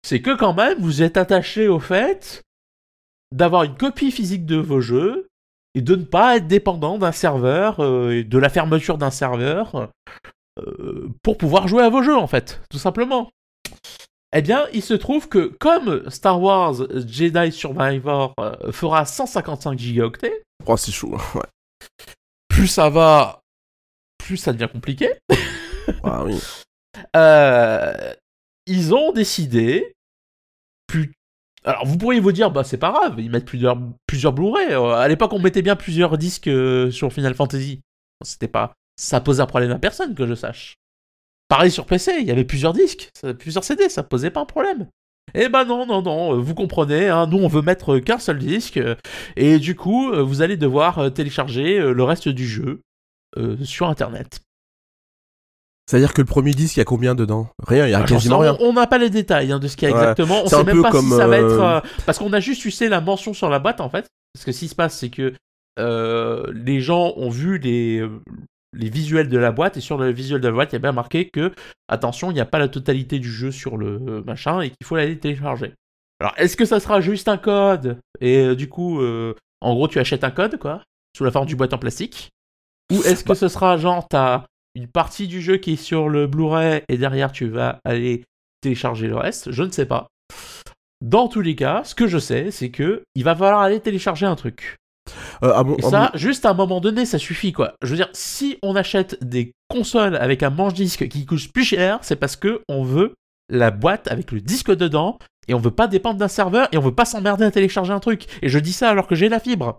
c'est que quand même vous êtes attaché au fait d'avoir une copie physique de vos jeux et de ne pas être dépendant d'un serveur euh, et de la fermeture d'un serveur euh, pour pouvoir jouer à vos jeux en fait, tout simplement. Eh bien, il se trouve que comme Star Wars Jedi Survivor euh, fera 155 gigaoctets, Oh, c'est chaud. Ouais. plus ça va, plus ça devient compliqué. Ah oui. Euh, ils ont décidé. Plus... Alors vous pourriez vous dire, bah c'est pas grave, ils mettent plusieurs, plusieurs Blu-ray. À l'époque, on mettait bien plusieurs disques sur Final Fantasy. C'était pas, ça posait un problème à personne que je sache. Pareil sur PC, il y avait plusieurs disques, plusieurs CD, ça posait pas un problème. Eh ben non, non, non, euh, vous comprenez, hein, nous on veut mettre qu'un seul disque, euh, et du coup, euh, vous allez devoir télécharger le reste du jeu euh, sur Internet. C'est-à-dire que le premier disque, il y a combien dedans? Rien, il y a Ah, quasiment rien. on n'a pas les détails hein, de ce qu'il y a Ouais. exactement. On sait même pas comme, si ça va être. euh, Parce qu'on a juste, tu sais, la mention sur la boîte en fait. Parce que ce qui se passe, c'est que euh, les gens ont vu les, les visuels de la boîte et sur le visuel de la boîte, il y a bien marqué que, attention, il n'y a pas la totalité du jeu sur le euh, machin et qu'il faut aller télécharger. Alors, est-ce que ça sera juste un code? Et euh, du coup, euh, en gros, tu achètes un code, quoi, sous la forme du boîte en plastique? Ou est-ce que ce sera genre, t'as une partie du jeu qui est sur le Blu-ray et derrière tu vas aller télécharger le reste, je ne sais pas. Dans tous les cas, ce que je sais, c'est que il va falloir aller télécharger un truc. Euh, à Et à ça, juste à un moment donné, ça suffit quoi. Je veux dire, si on achète des consoles avec un manche-disque qui coûte plus cher, c'est parce que on veut la boîte avec le disque dedans et on veut pas dépendre d'un serveur et on veut pas s'emmerder à télécharger un truc. Et je dis ça alors que j'ai la fibre.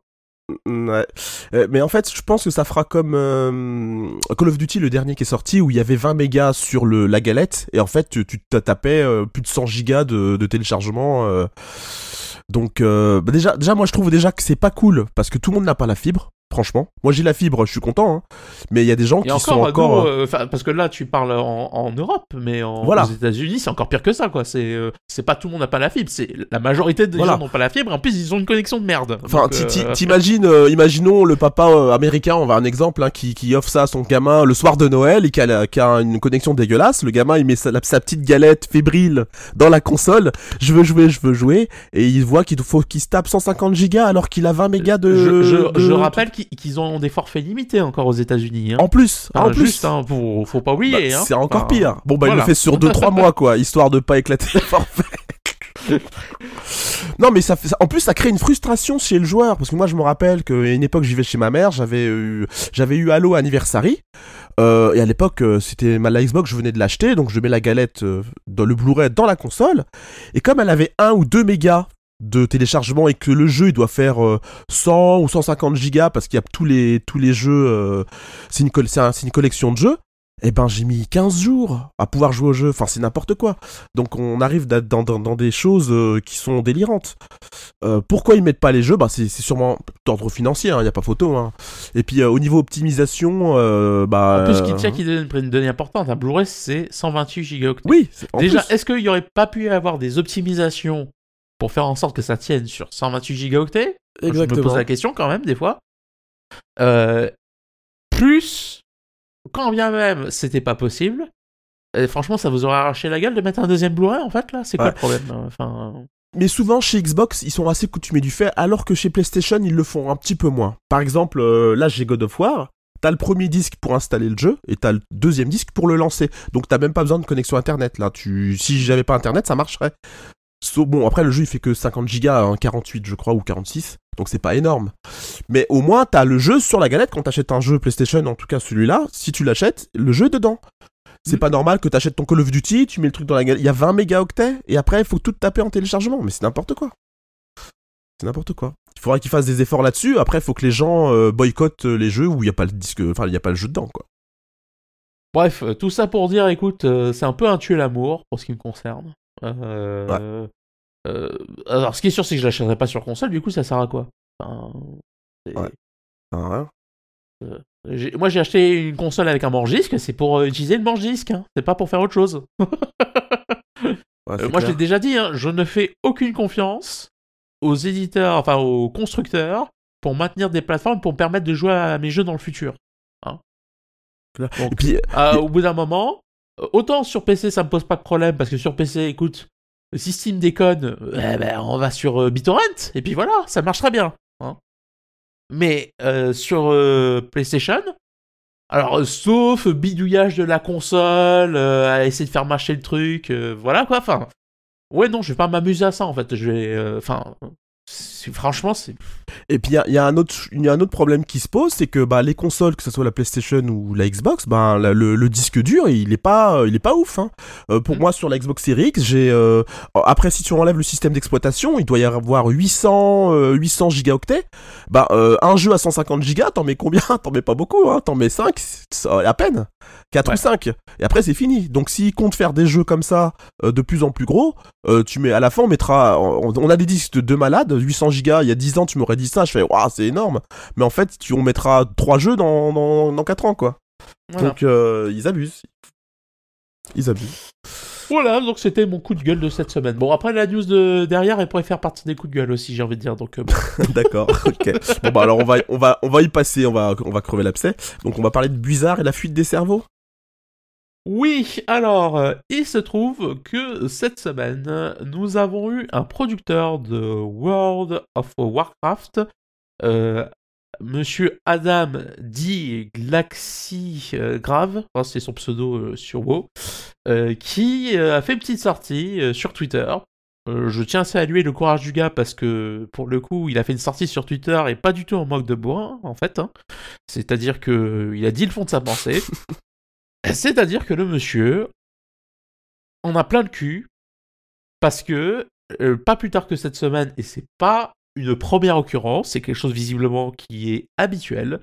mon- Ouais. Euh, mais en fait, je pense que ça fera comme euh, Call of Duty, le dernier qui est sorti, où il y avait 20 mégas sur le, la galette, et en fait, tu, tu euh, plus de 100 gigas de, de téléchargement. Donc, euh, bah déjà, déjà, moi, je trouve déjà que c'est pas cool, parce que tout le monde n'a pas la fibre. Franchement. Moi j'ai la fibre, je suis content. Hein. Mais il y a des gens Et qui encore, sont encore. nous, euh, euh, 'fin, parce que là, tu parles en, en Europe, mais en, Voilà. aux États-Unis, c'est encore pire que ça, quoi. C'est euh, c'est pas tout le monde n'a pas la fibre, c'est la majorité des Voilà. gens n'ont pas la fibre. En plus, ils ont une connexion de merde. Enfin, euh, t'imagines, euh, imaginons le papa euh, américain, on va un exemple, hein, qui, qui offre ça à son gamin le soir de Noël et qui a, qui a une connexion dégueulasse. Le gamin, il met sa petite galette fébrile dans la console. Je veux jouer, je veux jouer. Et il voit qu'il faut qu'il se tape 150 gigas alors qu'il a 20 mégas de. je, je, de- je rappelle qu'ils ont des forfaits limités encore aux États-Unis. Hein. En plus, Enfin, en plus. juste, hein, faut, faut pas Bah, oublier. hein. c'est encore Enfin, pire. Bon, bah, il le fait sur 2-3 mois, quoi, histoire de pas éclater les forfaits. non, mais ça fait, ça- en plus, ça crée une frustration chez le joueur. Parce que moi, je me rappelle qu'à une époque, j'y vais chez ma mère, j'avais eu, j'avais eu Halo Anniversary. Euh, et à l'époque, euh, c'était ma la Xbox, je venais de l'acheter, donc je mets la galette euh, dans le Blu-ray dans la console. Et comme elle avait 1 ou 2 mégas de téléchargement et que le jeu il doit faire euh, 100 ou 150 gigas parce qu'il y a tous les tous les jeux euh, c'est une, un- collection de jeux. Eh ben j'ai mis 15 jours à pouvoir jouer au jeu. Enfin c'est n'importe quoi. Donc on arrive da- dans, dans, dans des choses euh, qui sont délirantes. Euh, pourquoi ils mettent pas les jeux? Bah c'est sûrement d'ordre financier il n'y a pas photo hein. et puis euh, au niveau optimisation euh, bah En plus, qui euh, tient qui donne une donnée importante, un Blu-ray c'est 128 gigaoctets. oui Déjà, est-ce qu'il y aurait pas pu y avoir des optimisations pour faire en sorte que ça tienne sur 128 gigaoctets Je me exactement pose la question quand même des fois. Euh, plus, quand bien même c'était pas possible, euh, franchement, ça vous aurait arraché la gueule de mettre un deuxième Blu-ray en fait là? C'est quoi Ouais. le problème Enfin, Mais souvent chez Xbox, ils sont assez coutumés du fait, alors que chez PlayStation, ils le font un petit peu moins. Par exemple, euh, là j'ai God of War, t'as le premier disque pour installer le jeu, et t'as le deuxième disque pour le lancer. Donc t'as même pas besoin de connexion internet. Là, tu, si j'avais pas internet, ça marcherait. So- bon, après le jeu il fait que 50 gigas, hein, 48 je crois, ou 46, donc c'est pas énorme. Mais au moins t'as le jeu sur la galette quand t'achètes un jeu PlayStation, en tout cas celui-là, si tu l'achètes, le jeu est dedans. C'est Mm. pas normal que t'achètes ton Call of Duty, tu mets le truc dans la galette, il y a 20 mégaoctets, et après il faut tout taper en téléchargement, mais c'est n'importe quoi. C'est n'importe quoi. Il faudra qu'ils fassent des efforts là-dessus, après il faut que les gens euh, boycottent les jeux où il y a pas le disque, enfin il y a pas le jeu dedans quoi. bref, euh, tout ça pour dire, écoute, euh, c'est un peu un tuer l'amour pour ce qui me concerne. Euh, euh, alors, ce qui est sûr, c'est que je l'achèterai pas sur console. Du coup, ça sert à quoi? Enfin, c'est- Ouais. Enfin. J'ai- Moi, j'ai acheté une console avec un manche-disque, c'est pour euh, utiliser le manche-disque, hein. c'est pas pour faire autre chose. Ouais, Euh, moi, je l'ai déjà dit, hein, je ne fais aucune confiance aux éditeurs, enfin aux constructeurs, pour maintenir des plateformes pour me permettre de jouer à mes jeux dans le futur. Hein. Donc, puis, euh, au bout d'un moment, euh, autant sur PC, ça me pose pas de problème, parce que sur PC, écoute, si Steam déconne, euh, eh ben, on va sur euh, BitTorrent, et puis voilà, ça marche très bien. hein. Mais euh, sur euh, PlayStation, alors, euh, sauf bidouillage de la console, euh, à essayer de faire marcher le truc, euh, voilà quoi, enfin. Ouais, non, je vais pas m'amuser à ça en fait. Je euh, Enfin. Franchement, c'est. Et puis il y a, y un autre, il y a un autre problème qui se pose, c'est que bah, les consoles, que ce soit la PlayStation ou la Xbox, bah, la- le, le disque dur, il est pas, il est pas ouf. hein. Euh, pour Mm. moi, sur la Xbox Series X, j'ai euh, après si tu enlèves le système d'exploitation, il doit y avoir 800, euh, 800 gigaoctets. Bah, un jeu à 150 gigas, t'en mets combien? T'en mets pas beaucoup, hein. T'en mets 5, à peine. 4 Ouais. ou 5. Et après, c'est fini. Donc, s'ils comptent faire des jeux comme ça, de plus en plus gros, tu mets, à la fin, on mettra, on, on a des disques de malades, 800 gigas, il y a 10 ans, tu m'aurais dit ça, je fais, waouh, c'est énorme. Mais en fait, tu, on mettra 3 jeux dans, dans, dans 4 ans, quoi. Voilà. Donc, euh, ils abusent. Ils abusent. Voilà, donc c'était mon coup de gueule de cette semaine. Bon, après la news de derrière, elle pourrait faire partie des coups de gueule aussi, j'ai envie de dire. Donc, euh, bon. D'accord, ok. Bon, bah, alors, on va, on va, on va y passer, on va, on va crever l'abcès. Donc, on va parler de Buizard et la fuite des cerveaux. Oui, alors, euh, il se trouve que cette semaine, nous avons eu un producteur de World of Warcraft, euh, Monsieur Adam D. Glaxy euh, Grave, enfin, c'est son pseudo euh, sur WoW, qui a fait une petite sortie sur Twitter. Je tiens à saluer le courage du gars parce que pour le coup, il a fait une sortie sur Twitter et pas du tout en moque de bois en fait. hein. C'est-à-dire que il a dit le fond de sa pensée. C'est-à-dire que le monsieur en a plein le cul parce que euh, pas plus tard que cette semaine et c'est pas une première occurrence, c'est quelque chose visiblement qui est habituel.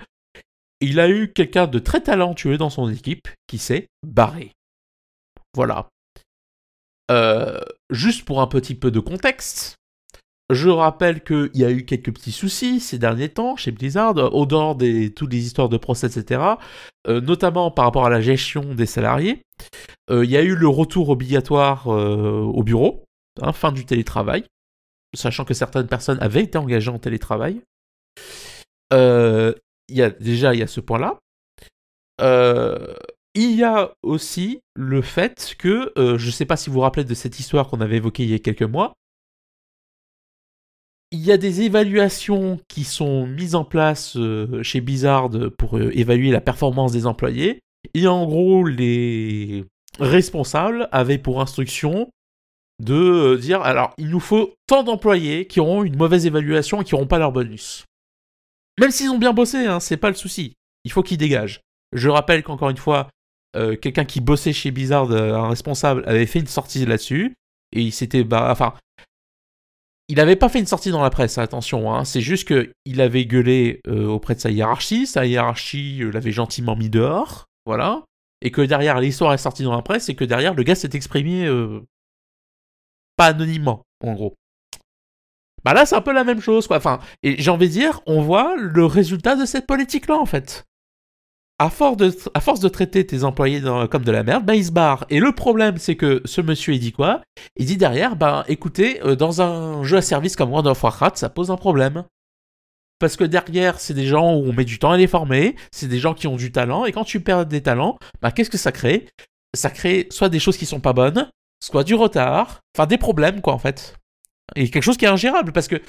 Il a eu quelqu'un de très talentueux dans son équipe qui s'est barré. Voilà. Euh, juste pour un petit peu de contexte, Je rappelle qu'il y a eu quelques petits soucis ces derniers temps chez Blizzard, au dehors des toutes les histoires de procès, etc. euh, notamment par rapport à la gestion des salariés. Euh, Il y a eu le retour obligatoire euh, au bureau, hein, fin du télétravail, sachant que certaines personnes avaient été engagées en télétravail. Euh, il déjà, il y a ce point-là. Euh, il y a aussi le fait que, euh, je ne sais pas si vous vous rappelez de cette histoire qu'on avait évoquée il y a quelques mois, il y a des évaluations qui sont mises en place euh, chez Blizzard pour euh, évaluer la performance des employés. Et en gros, les responsables avaient pour instruction de euh, dire alors, il nous faut tant d'employés qui auront une mauvaise évaluation et qui n'auront pas leur bonus. Même s'ils ont bien bossé, hein, c'est pas le souci. Il faut qu'ils dégagent. Je rappelle qu'encore une fois, quelqu'un qui bossait chez Blizzard, un responsable, avait fait une sortie là-dessus. Et il s'était. Enfin. Il n'avait pas fait une sortie dans la presse, attention. Hein. C'est juste qu'il avait gueulé euh, auprès de sa hiérarchie. Sa hiérarchie euh, l'avait gentiment mis dehors. Voilà. Et que derrière, l'histoire est sortie dans la presse. Et que derrière, le gars s'est exprimé. euh, pas anonymement, en gros. Bah là, c'est un peu la même chose, quoi. Enfin, et j'ai envie de dire, on voit le résultat de cette politique-là, en fait. À force de, traiter tes employés comme de la merde, ils se barrent. Et le problème, c'est que ce monsieur, il dit quoi? Il dit derrière, bah écoutez, euh, dans un jeu à service comme World of Warcraft, ça pose un problème. Parce que derrière, c'est des gens où on met du temps à les former, c'est des gens qui ont du talent, et quand tu perds des talents, bah qu'est-ce que ça crée? Ça crée soit des choses qui sont pas bonnes, soit du retard, enfin des problèmes, quoi, en fait. Et quelque chose qui est ingérable, parce que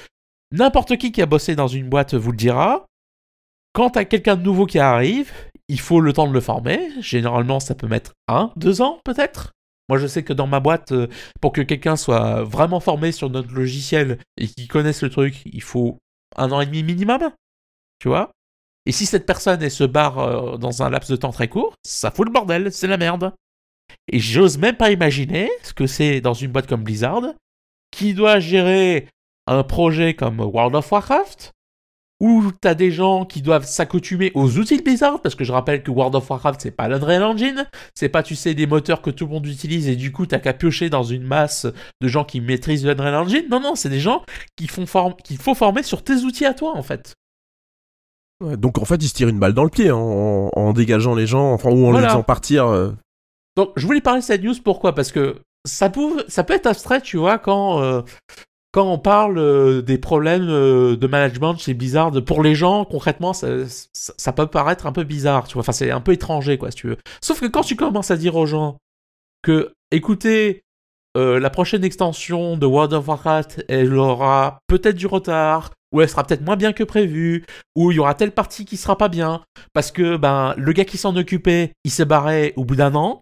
n'importe qui qui a bossé dans une boîte vous le dira. Quand t'as quelqu'un de nouveau qui arrive, il faut le temps de le former. Généralement, ça peut mettre un, deux ans peut-être. Moi, je sais que dans ma boîte, euh, pour que quelqu'un soit vraiment formé sur notre logiciel et qu'il connaisse le truc, il faut un an et demi minimum. Tu vois Et si cette personne se barre euh, dans un laps de temps très court, ça fout le bordel, c'est la merde. Et j'ose même pas imaginer ce que c'est dans une boîte comme Blizzard, qui doit gérer un projet comme World of Warcraft, où t'as des gens qui doivent s'accoutumer aux outils de Blizzard, parce que je rappelle que World of Warcraft c'est pas l'Unreal Engine, c'est pas tu sais des moteurs que tout le monde utilise et du coup t'as qu'à piocher dans une masse de gens qui maîtrisent l'Unreal Engine. Non non, c'est des gens qui font form- qu'il faut former sur tes outils à toi en fait. Ouais, donc en fait, il se tire une balle dans le pied hein, en, en dégageant les gens, enfin, ou en Voilà. les faisant partir. euh. Donc, je voulais parler de cette news, pourquoi? Parce que ça peut, ça peut être abstrait, tu vois, quand, euh, quand on parle euh, des problèmes euh, de management chez Blizzard. Pour les gens, concrètement, ça, peut paraître un peu bizarre, tu vois. Enfin, c'est un peu étranger, quoi, si tu veux. Sauf que quand tu commences à dire aux gens que, écoutez, euh, la prochaine extension de World of Warcraft, elle aura peut-être du retard, ou elle sera peut-être moins bien que prévu, ou il y aura telle partie qui sera pas bien, parce que ben le gars qui s'en occupait, il s'est barré au bout d'un an,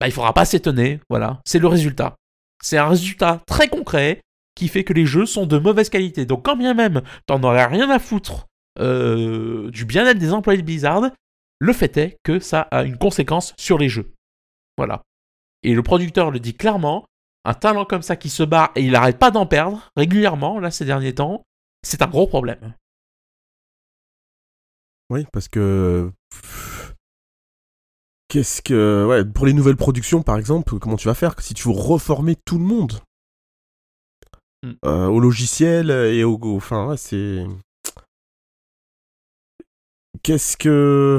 bah, il faudra pas s'étonner, voilà, c'est le résultat. C'est un résultat très concret qui fait que les jeux sont de mauvaise qualité. Donc quand bien même t'en aurais rien à foutre euh, du bien-être des employés de Blizzard, le fait est que ça a une conséquence sur les jeux. Voilà. Et le producteur le dit clairement, un talent comme ça qui se barre et il n'arrête pas d'en perdre régulièrement, là, ces derniers temps, c'est un gros problème. Oui, parce que. Qu'est-ce que. Ouais, pour les nouvelles productions, par exemple, comment tu vas faire si tu veux reformer tout le monde? Mm. Euh, au logiciel et au. au- Enfin, ouais, c'est. Qu'est-ce que.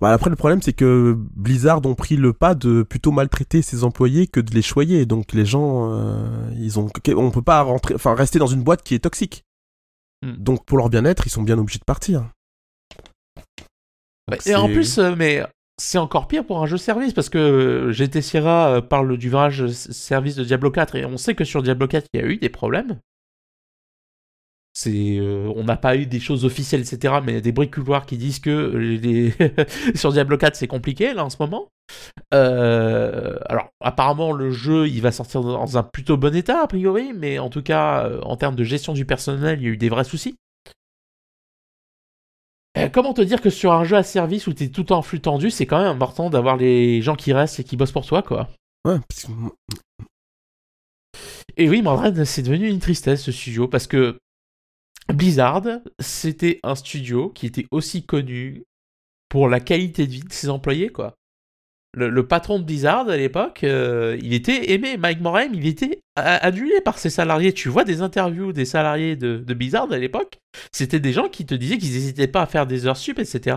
Bah, après, le problème, c'est que Blizzard ont pris le pas de plutôt maltraiter ses employés que de les choyer. Donc, les gens, euh, ils ont. On peut pas rentrer, enfin, rester dans une boîte qui est toxique. Mm. Donc, pour leur bien-être, ils sont bien obligés de partir. Bah, Donc, et en plus, euh, mais c'est encore pire pour un jeu service parce que euh, GT Sierra euh, parle du virage service de Diablo 4 et on sait que sur Diablo 4 il y a eu des problèmes. Euh, on n'a pas eu des choses officielles, etc. Mais il y a des bruits de couloir qui disent que sur Diablo 4 c'est compliqué là en ce moment. Alors apparemment le jeu il va sortir dans un plutôt bon état a priori, mais en tout cas en termes de gestion du personnel il y a eu des vrais soucis. Euh, comment te dire que sur un jeu à service où t'es tout en flux tendu, c'est quand même important d'avoir les gens qui restent et qui bossent pour toi, quoi. Ouais, parce que Et oui, Mordred, c'est devenu une tristesse ce studio parce que Blizzard, c'était un studio qui était aussi connu pour la qualité de vie de ses employés, quoi. Le, patron de Blizzard à l'époque, euh, il était aimé. Mike Morhaime, il était adulé par ses salariés. Tu vois des interviews des salariés de, de Blizzard à l'époque, c'était des gens qui te disaient qu'ils n'hésitaient pas à faire des heures sup, etc.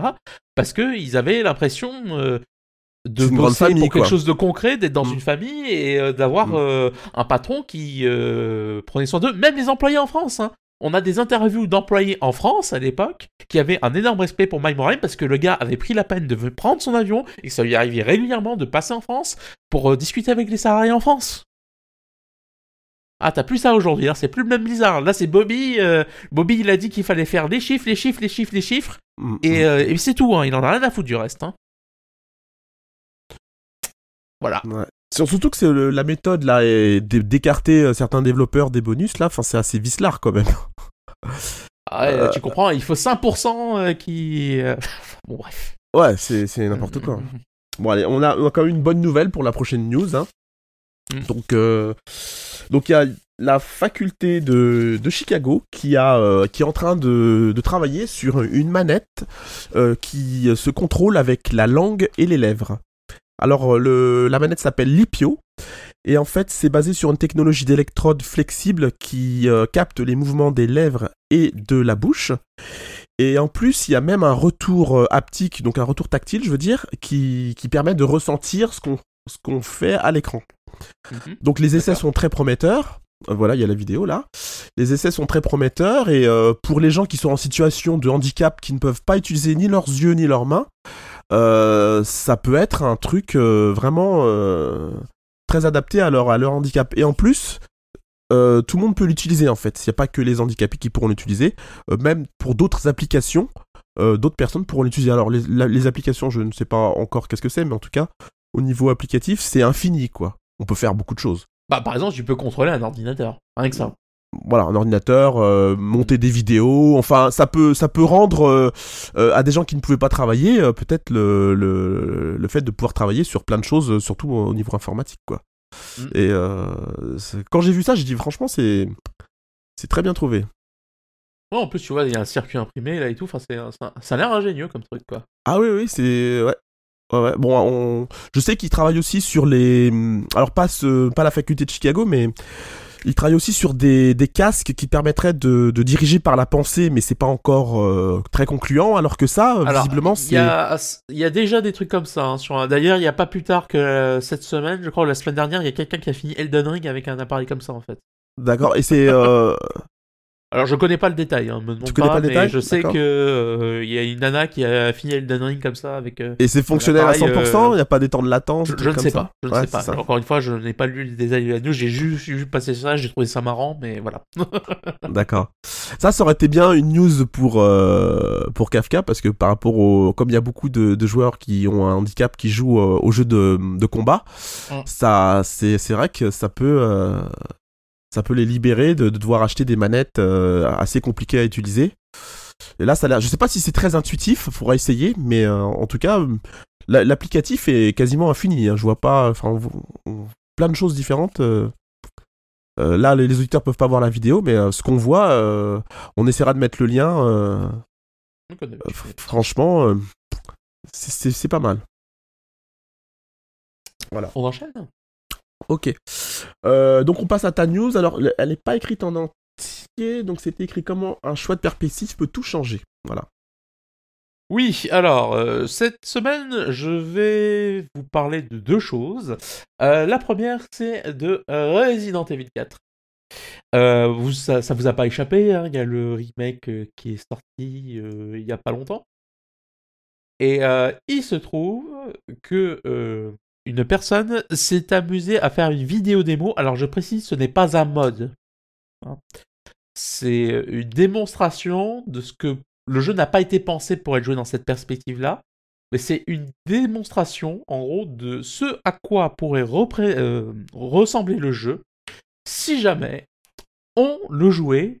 Parce qu'ils avaient l'impression euh, de bosser pour quelque chose de concret, d'être dans mm. une famille et euh, d'avoir mm. un patron qui prenait soin d'eux. Même les employés en France. Hein on a des interviews d'employés en France à l'époque qui avaient un énorme respect pour Mike Morhaime parce que le gars avait pris la peine de prendre son avion et ça lui arrivait régulièrement de passer en France pour euh, discuter avec les salariés en France. Ah, t'as plus ça aujourd'hui, hein, c'est plus le même bizarre. Là, c'est Bobby. Euh, Bobby, il a dit qu'il fallait faire les chiffres, les chiffres, les chiffres, les chiffres. Mm, et, mm. Euh, et c'est tout, hein, il en a rien à foutre du reste. Hein. Voilà. Surtout que c'est la méthode là d'écarter euh, certains développeurs des bonus là, enfin c'est assez vicelard quand même. Ah ouais, tu comprends, il faut 5% euh, qui. Euh, bon bref. Ouais, c'est n'importe quoi. Bon allez, on a, quand même une bonne nouvelle pour la prochaine news. Hein. Mm. Donc donc il y a la faculté de, de Chicago qui a qui est en train de, de travailler sur une manette qui se contrôle avec la langue et les lèvres. Alors, euh, le, la manette s'appelle Lipio. Et en fait, c'est basé sur une technologie d'électrode flexible qui euh, capte les mouvements des lèvres et de la bouche. Et en plus, il y a même un retour euh, haptique, donc un retour tactile, je veux dire, qui, qui permet de ressentir ce qu'on ce qu'on fait à l'écran. Mhm. Donc les essais sont très prometteurs. Voilà, il y a la vidéo là. Les essais sont très prometteurs et pour les gens qui sont en situation de handicap, qui ne peuvent pas utiliser ni leurs yeux ni leurs mains, euh, ça peut être un truc euh, vraiment euh, très adapté à leur, à leur handicap. Et en plus, tout le monde peut l'utiliser en fait. Il n'y a pas que les handicapés qui pourront l'utiliser. même pour d'autres applications, d'autres personnes pourront l'utiliser. Alors les, les, applications, je ne sais pas encore qu'est-ce que c'est, mais en tout cas, au niveau applicatif, c'est infini quoi. On peut faire beaucoup de choses. Bah par exemple, tu peux contrôler un ordinateur, rien que ça voilà, un ordinateur, euh, monter des vidéos, enfin ça peut ça peut rendre euh, euh, à des gens qui ne pouvaient pas travailler peut-être le, le, fait de pouvoir travailler sur plein de choses, surtout au niveau informatique quoi. Mm. Et quand j'ai vu ça, j'ai dit franchement c'est c'est très bien trouvé. Ouais, en plus tu vois il y a un circuit imprimé là et tout, enfin c'est ça a l'air ingénieux comme truc quoi. Ah oui oui c'est ouais. Ouais, Bon, on... je sais qu'ils travaillent aussi sur les. Alors, pas, ce... pas la faculté de Chicago, mais il travaille aussi sur des, casques qui permettraient de, diriger par la pensée, mais c'est pas encore euh, très concluant, alors que ça, visiblement, c'est... Il y a déjà des trucs comme ça. Hein, D'ailleurs, il n'y a pas plus tard que euh, cette semaine, je crois, ou la semaine dernière, il y a quelqu'un qui a fini Elden Ring avec un appareil comme ça, en fait. D'accord, et c'est... Euh, Alors je connais pas le détail, hein, me demande pas, pas le détail je sais que euh, il y a une nana qui a fini Elden Ring comme ça avec. Euh, et c'est fonctionnel à 100%, il n'y a pas des temps de latence. Je, ne sais pas, je ne sais pas. Encore une fois, je n'ai pas lu les détails de la news, j'ai juste vu passer ça, j'ai trouvé ça marrant, mais voilà. D'accord. Ça, ça aurait été bien une news pour euh, pour Kafka parce que par rapport au, comme il y a beaucoup de, de, joueurs qui ont un handicap qui jouent au jeu de, de combat, mm. ça c'est c'est vrai que ça peut ça peut les libérer de, devoir acheter des manettes euh, assez compliquées à utiliser. Et là, ça a. Je sais pas si c'est très intuitif, faudra essayer, mais euh, en tout cas, l'applicatif est quasiment infini. Hein. Je vois pas. Enfin, plein de choses différentes. Euh, là, les, auditeurs peuvent pas voir la vidéo, mais ce qu'on voit, on essaiera de mettre le lien. franchement, c'est pas mal. Voilà. On enchaîne? Ok. Euh, donc on passe à ta news. Alors elle n'est pas écrite en entier, donc c'était écrit comment un choix de perspective peut tout changer. Voilà. Oui, alors euh, cette semaine je vais vous parler de deux choses. Euh, la première c'est de Resident Evil 4. vous, ça, ça, vous a pas échappé, hein, il y a le remake qui est sorti il y a pas longtemps. Et il se trouve que une personne s'est amusée à faire une vidéo démo. Alors je précise, ce n'est pas un mode. Hein. C'est une démonstration de ce que le jeu n'a pas été pensé pour être joué dans cette perspective-là. Mais c'est une démonstration, en gros, de ce à quoi pourrait euh, ressembler le jeu si jamais on le jouait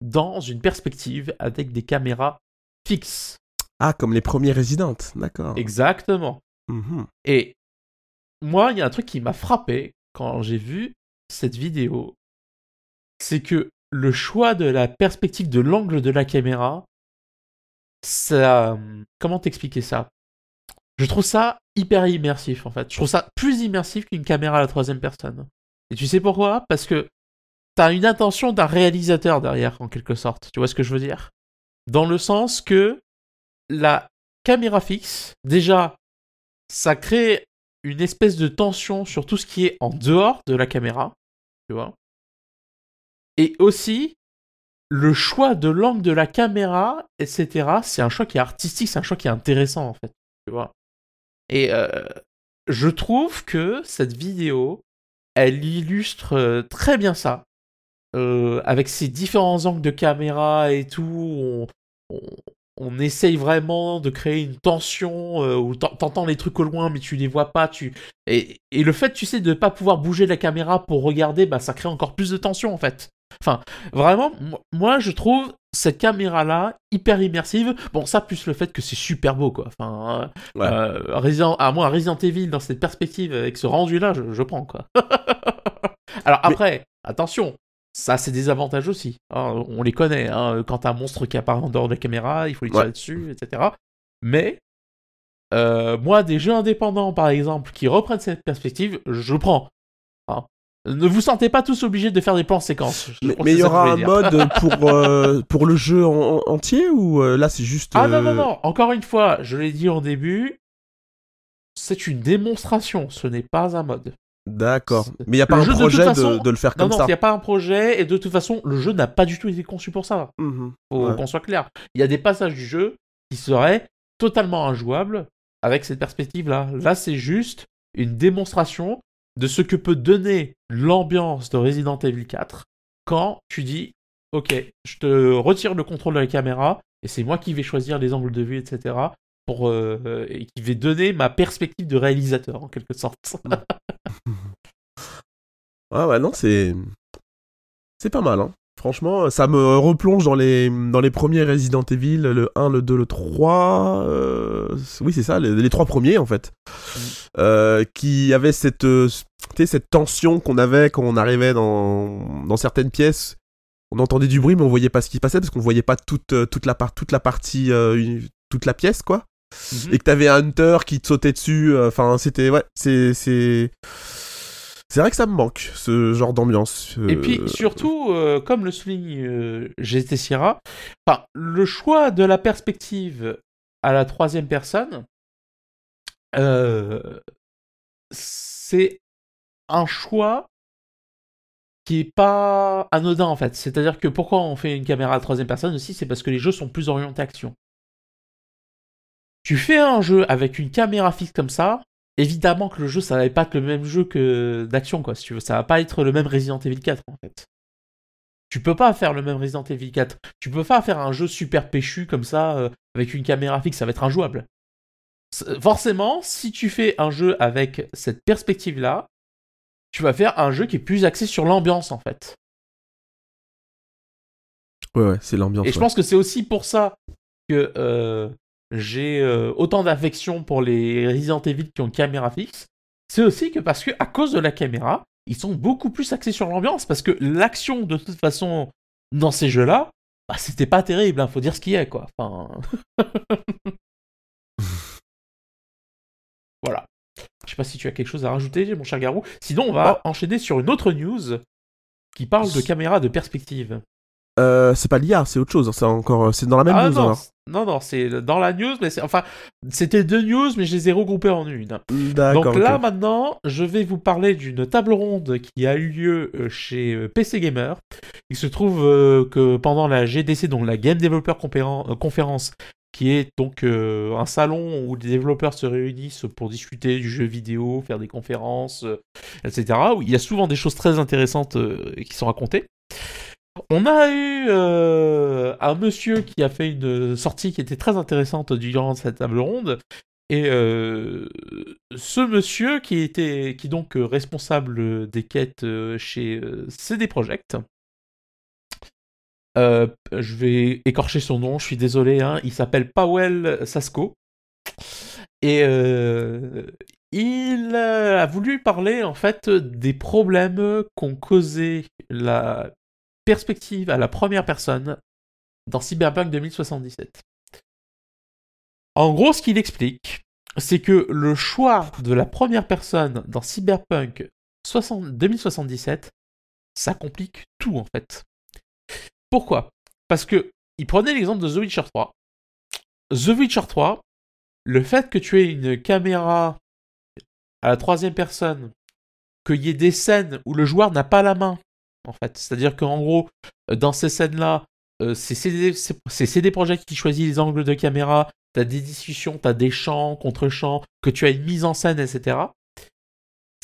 dans une perspective avec des caméras fixes. Ah, comme les premiers Resident, d'accord. Exactement. Mhm. Et moi, il y a un truc qui m'a frappé quand j'ai vu cette vidéo. C'est que le choix de la perspective de l'angle de la caméra, ça. Comment t'expliquer ça? Je trouve ça hyper immersif en fait. Je trouve ça plus immersif qu'une caméra à la troisième personne. Et tu sais pourquoi? Parce que t'as une intention d'un réalisateur derrière, en quelque sorte. Tu vois ce que je veux dire? Dans le sens que la caméra fixe, déjà, ça crée une espèce de tension sur tout ce qui est en dehors de la caméra, tu vois. Et aussi, le choix de l'angle de la caméra, etc., c'est un choix qui est artistique, c'est un choix qui est intéressant, en fait, tu vois. Et euh, je trouve que cette vidéo, elle illustre euh, très bien ça. Euh, avec ses différents angles de caméra et tout, on, essaye vraiment de créer une tension où t'entends les trucs au loin mais tu les vois pas. Tu... Et, et le fait, tu sais, de pas pouvoir bouger la caméra pour regarder, bah, ça crée encore plus de tension en fait. Enfin, vraiment, moi je trouve cette caméra-là hyper immersive. Bon, ça plus le fait que c'est super beau, quoi. Enfin, euh, Resident, à moi, Resident Evil dans cette perspective avec ce rendu-là, je, prends, quoi. Alors après, attention, ça c'est des avantages aussi. Hein, on les connaît. Hein, quand t'as un monstre qui apparaît en dehors de la caméra, il faut les tirer dessus, etc. Mais euh, moi, des jeux indépendants, par exemple, qui reprennent cette perspective, je prends. Hein. Ne vous sentez pas tous obligés de faire des plans séquences. Mais il y aura un mode pour, euh, pour le jeu entier ou euh, là c'est juste. Ah non, non, non. Encore une fois, je l'ai dit au début, c'est une démonstration, ce n'est pas un mode. D'accord. Mais il n'y a pas un projet de, le faire comme ça. Non, il n'y a pas un projet et de toute façon, le jeu n'a pas du tout été conçu pour ça. Mmh Faut qu'on soit clair. Il y a des passages du jeu qui seraient totalement injouables avec cette perspective-là. Là, c'est juste une démonstration de ce que peut donner l'ambiance de Resident Evil 4 quand tu dis ok, je te retire le contrôle de la caméra et c'est moi qui vais choisir les angles de vue, etc. Pour, euh, et qui vais donner ma perspective de réalisateur en quelque sorte. ah ouais, non, c'est. C'est pas mal, hein. Franchement, ça me replonge dans les, dans les premiers Resident Evil, le 1, le 2, le 3. Euh, oui, c'est ça, les, trois premiers en fait. Mm. Euh, qui avaient cette, cette tension qu'on avait quand on arrivait dans, dans certaines pièces. On entendait du bruit, mais on voyait pas ce qui se passait parce qu'on voyait pas toute, toute, la, toute la partie, toute la pièce, quoi. Mm-hmm. Et que t'avais un Hunter qui te sautait dessus. Enfin, c'était. Ouais, c'est. C'est vrai que ça me manque, ce genre d'ambiance. Et puis euh, surtout, euh, comme le souligne euh, GT Sierra, le choix de la perspective à la troisième personne, c'est un choix qui est pas anodin en fait. C'est-à-dire que pourquoi on fait une caméra à la troisième personne aussi, c'est parce que les jeux sont plus orientés action. Tu fais un jeu avec une caméra fixe comme ça, évidemment que le jeu, ça va pas être le même jeu que d'action, quoi, si tu veux. Ça va pas être le même Resident Evil 4, en fait. Tu peux pas faire le même Resident Evil 4. Tu peux pas faire un jeu super péchu comme ça, euh, avec une caméra fixe, ça va être injouable. Forcément, si tu fais un jeu avec cette perspective-là, tu vas faire un jeu qui est plus axé sur l'ambiance, en fait. Ouais, ouais, c'est l'ambiance. Et je pense que c'est aussi pour ça que euh, j'ai euh, autant d'affection pour les Resident Evil qui ont une caméra fixe, c'est aussi que parce que à cause de la caméra, ils sont beaucoup plus axés sur l'ambiance parce que l'action de toute façon dans ces jeux-là, bah, c'était pas terrible, hein, faut dire ce qu'il y a quoi. Enfin... voilà. Je sais pas si tu as quelque chose à rajouter, mon cher Garou. Sinon, on va enchaîner sur une autre news qui parle de caméra de perspective. Euh, c'est pas l'IA, c'est autre chose. C'est encore, c'est dans la même ah, news. Non, non, c'est dans la news, mais enfin, c'était deux news, mais je les ai regroupées en une. Donc là, maintenant, je vais vous parler d'une table ronde qui a eu lieu euh, chez euh, PC Gamer. Il se trouve euh, que pendant la GDC, donc la Game Developer Conference, qui est donc un salon où des développeurs se réunissent pour discuter du jeu vidéo, faire des conférences, etc. Où il y a souvent des choses très intéressantes qui sont racontées. On a eu euh, un monsieur qui a fait une sortie qui était très intéressante durant cette table ronde. Et euh, ce monsieur qui était qui donc responsable des quêtes euh, chez CD Projekt, je vais écorcher son nom, je suis désolé, hein, il s'appelle Powell Sasko. Et il a voulu parler en fait des problèmes qu'ont causé la perspective à la première personne dans Cyberpunk 2077. En gros, ce qu'il explique, c'est que le choix de la première personne dans Cyberpunk 2077, ça complique tout en fait. Pourquoi? Parce que il prenait l'exemple de The Witcher 3. The Witcher 3, le fait que tu aies une caméra à la troisième personne, qu'il y ait des scènes où le joueur n'a pas la main, en fait. C'est-à-dire qu'en gros, dans ces scènes-là, euh, c'est CD Projekt qui choisit les angles de caméra, t'as des discussions, t'as des chants, contre-chants, que tu as une mise en scène, etc.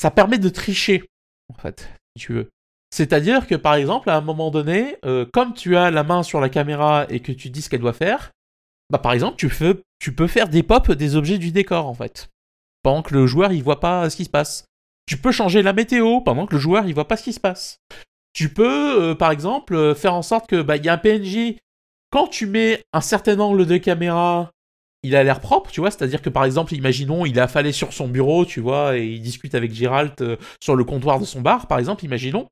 Ça permet de tricher, en fait, si tu veux. C'est-à-dire que par exemple, à un moment donné, euh, comme tu as la main sur la caméra et que tu dis ce qu'elle doit faire, bah par exemple, tu, tu peux faire des pop des objets du décor en fait. Pendant que le joueur il voit pas ce qui se passe. Tu peux changer la météo pendant que le joueur il voit pas ce qui se passe. Tu peux, euh, par exemple, euh, faire en sorte que bah, y a un PNJ. Quand tu mets un certain angle de caméra il a l'air propre, tu vois, c'est-à-dire que par exemple, imaginons, il est affalé sur son bureau, tu vois, et il discute avec Gérald euh, sur le comptoir de son bar, par exemple, imaginons.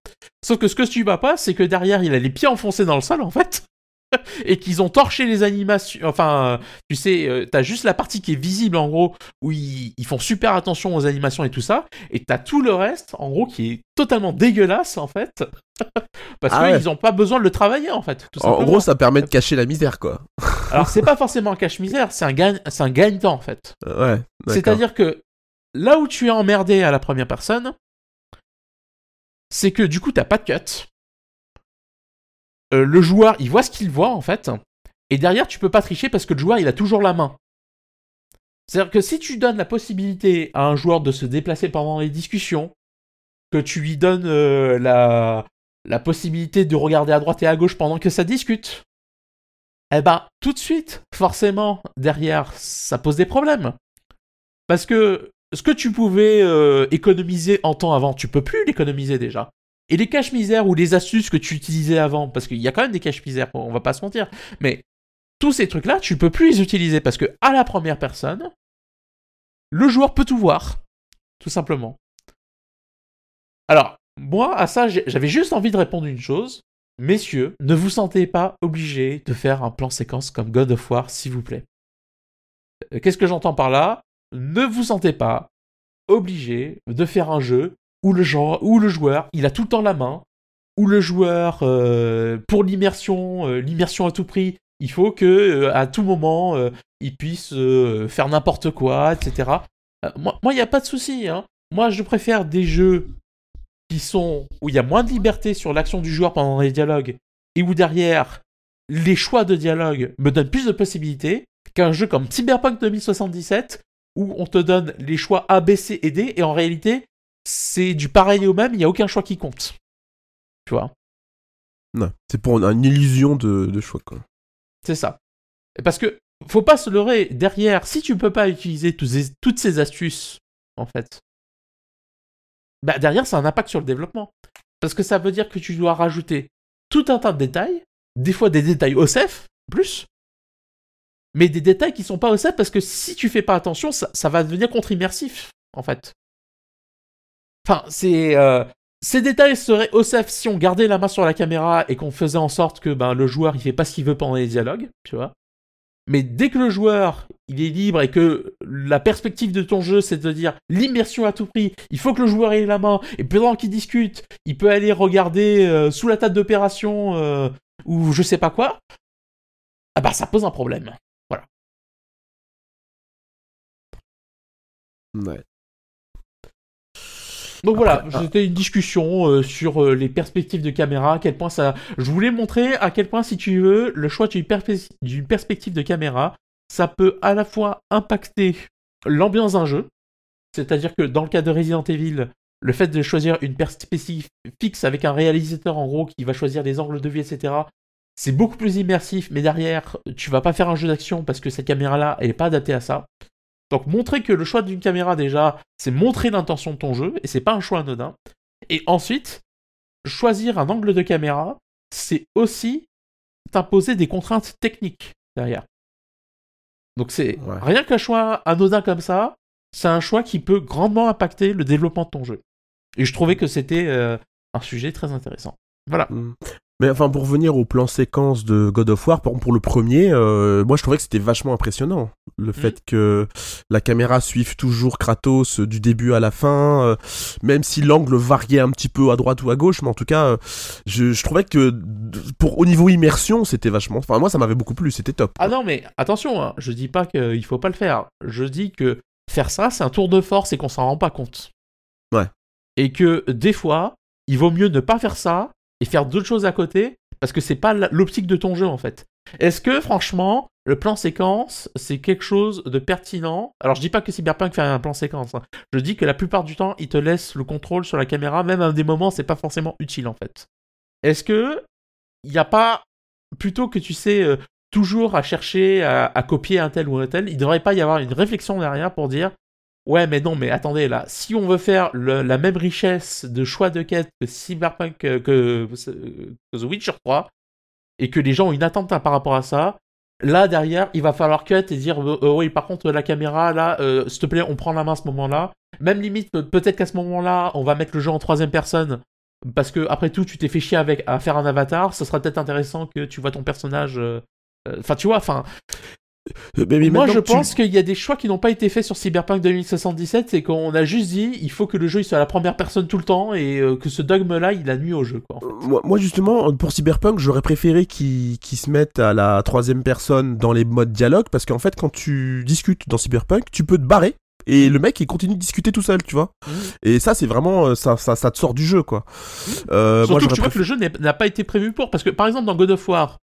Sauf que ce que tu vois pas, c'est que derrière, il a les pieds enfoncés dans le sol, en fait, et qu'ils ont torché les animations. Enfin, tu sais, euh, t'as juste la partie qui est visible, en gros, où ils, font super attention aux animations et tout ça, et t'as tout le reste, en gros, qui est totalement dégueulasse, en fait. Parce ah qu'ils n'ont pas besoin de le travailler, en fait. en gros, ça permet de cacher la misère, quoi. Alors, c'est pas forcément un cache-misère, c'est un gain, c'est un gagne-temps, en fait. Ouais. C'est-à-dire que là où tu es emmerdé à la première personne, c'est que du coup, t'as pas de cut. Euh, le joueur, il voit ce qu'il voit, en fait. Et derrière, tu peux pas tricher parce que le joueur, il a toujours la main. C'est-à-dire que si tu donnes la possibilité à un joueur de se déplacer pendant les discussions, que tu lui donnes euh, la, possibilité de regarder à droite et à gauche pendant que ça discute, eh ben, tout de suite, forcément, derrière, ça pose des problèmes. Parce que ce que tu pouvais euh, économiser en temps avant, tu peux plus l'économiser déjà. Et les caches-misères ou les astuces que tu utilisais avant, parce qu'il y a quand même des caches-misères, on va pas se mentir, mais tous ces trucs-là, tu peux plus les utiliser parce que à la première personne, le joueur peut tout voir, tout simplement. Alors, moi, à ça, j'avais juste envie de répondre une chose. Messieurs, ne vous sentez pas obligés de faire un plan séquence comme God of War, s'il vous plaît. Euh, qu'est-ce que j'entends par là? Ne vous sentez pas obligés de faire un jeu où le, joueur, il a tout le temps la main, où le joueur, euh, pour l'immersion, euh, l'immersion à tout prix, il faut que à tout moment, il puisse faire n'importe quoi, etc. moi, il n'y a pas de souci. Hein. Moi, je préfère des jeux sont où il y a moins de liberté sur l'action du joueur pendant les dialogues et où derrière les choix de dialogue me donnent plus de possibilités qu'un jeu comme Cyberpunk 2077 où on te donne les choix A, B, C et D et en réalité c'est du pareil au même, il n'y a aucun choix qui compte. Tu vois? Non, c'est pour une illusion de, choix quoi. C'est ça. Parce que faut pas se leurrer, derrière, si tu peux pas utiliser toutes ces astuces, en fait, bah derrière, ça a un impact sur le développement. Parce que ça veut dire que tu dois rajouter tout un tas de détails, des fois des détails OSEF, plus, mais des détails qui sont pas OSEF parce que si tu fais pas attention, ça, va devenir contre-immersif, en fait. Enfin. Euh, ces détails seraient OSEF si on gardait la main sur la caméra et qu'on faisait en sorte que ben, le joueur il fait pas ce qu'il veut pendant les dialogues, tu vois. Mais dès que le joueur il est libre et que la perspective de ton jeu c'est de dire l'immersion à tout prix, il faut que le joueur ait la main et pendant qu'il discute, il peut aller regarder euh, sous la table d'opération euh, ou je sais pas quoi, ah bah ça pose un problème. Voilà. Ouais. Donc voilà, ah. c'était une discussion euh, sur euh, les perspectives de caméra, à quel point ça... Je voulais montrer à quel point, si tu veux, le choix d'une, perspective de caméra, ça peut à la fois impacter l'ambiance d'un jeu, c'est-à-dire que dans le cas de Resident Evil, le fait de choisir une perspective fixe avec un réalisateur en gros qui va choisir des angles de vue, etc., c'est beaucoup plus immersif, mais derrière, tu vas pas faire un jeu d'action parce que cette caméra-là, elle est pas adaptée à ça. Donc montrer que le choix d'une caméra déjà, c'est montrer l'intention de ton jeu, et c'est pas un choix anodin. Et ensuite, choisir un angle de caméra, c'est aussi t'imposer des contraintes techniques derrière. Donc c'est rien qu'un choix anodin comme ça, c'est un choix qui peut grandement impacter le développement de ton jeu. Et je trouvais que c'était euh, un sujet très intéressant. Voilà. Mais enfin, pour revenir au plan séquence de God of War, exemple, pour le premier, euh, moi je trouvais que c'était vachement impressionnant. Le Mm. fait que la caméra suive toujours Kratos euh, du début à la fin, euh, même si l'angle variait un petit peu à droite ou à gauche, mais en tout cas, euh, je, je trouvais que pour au niveau immersion, c'était vachement. Enfin, moi ça m'avait beaucoup plu, c'était top. Ah non, mais attention, hein, je dis pas qu'il faut pas le faire. Je dis que faire ça, c'est un tour de force et qu'on s'en rend pas compte. Ouais. Et que des fois, il vaut mieux ne pas faire ça et faire d'autres choses à côté parce que c'est pas l'optique de ton jeu en fait. Est-ce que franchement, le plan séquence, c'est quelque chose de pertinent? Alors je dis pas que Cyberpunk fait un plan séquence. hein. Je dis que la plupart du temps, il te laisse le contrôle sur la caméra, même à des moments, c'est pas forcément utile en fait. Est-ce que il n'y a pas plutôt que tu sais euh, toujours à chercher à, à copier un tel ou un tel, il devrait pas y avoir une réflexion derrière pour dire ouais mais non mais attendez là, si on veut faire la même richesse de choix de quête que Cyberpunk euh, que, que The Witcher 3 et que les gens ont une attente hein, par rapport à ça, là derrière il va falloir cut et dire euh, euh, oui par contre la caméra là euh, s'il te plaît on prend la main à ce moment-là. Même limite pe- peut-être qu'à ce moment-là on va mettre le jeu en troisième personne parce que après tout tu t'es fait chier avec à faire un avatar, ce sera peut-être intéressant que tu vois ton personnage euh, euh, Enfin, tu vois, enfin, Euh, mais- mais moi je tu- pense qu'il y a des choix qui n'ont pas été faits sur Cyberpunk 2077, c'est qu'on a juste dit il faut que le jeu il soit à la première personne tout le temps et euh, que ce dogme-là il a nuit au jeu. Quoi, en fait. Euh, Moi, moi, justement, pour Cyberpunk, j'aurais préféré qu'ils se mettent à la troisième personne dans les modes dialogue, parce qu'en fait, quand tu discutes dans Cyberpunk, tu peux te barrer. Et le mec, il continue de discuter tout seul, tu vois. Mhm. Et ça, c'est vraiment, euh, ça, ça, ça te sort du jeu, quoi. Euh, Surtout moi, que tu vois que le jeu n'a pas été prévu pour. Parce que par exemple dans God of War,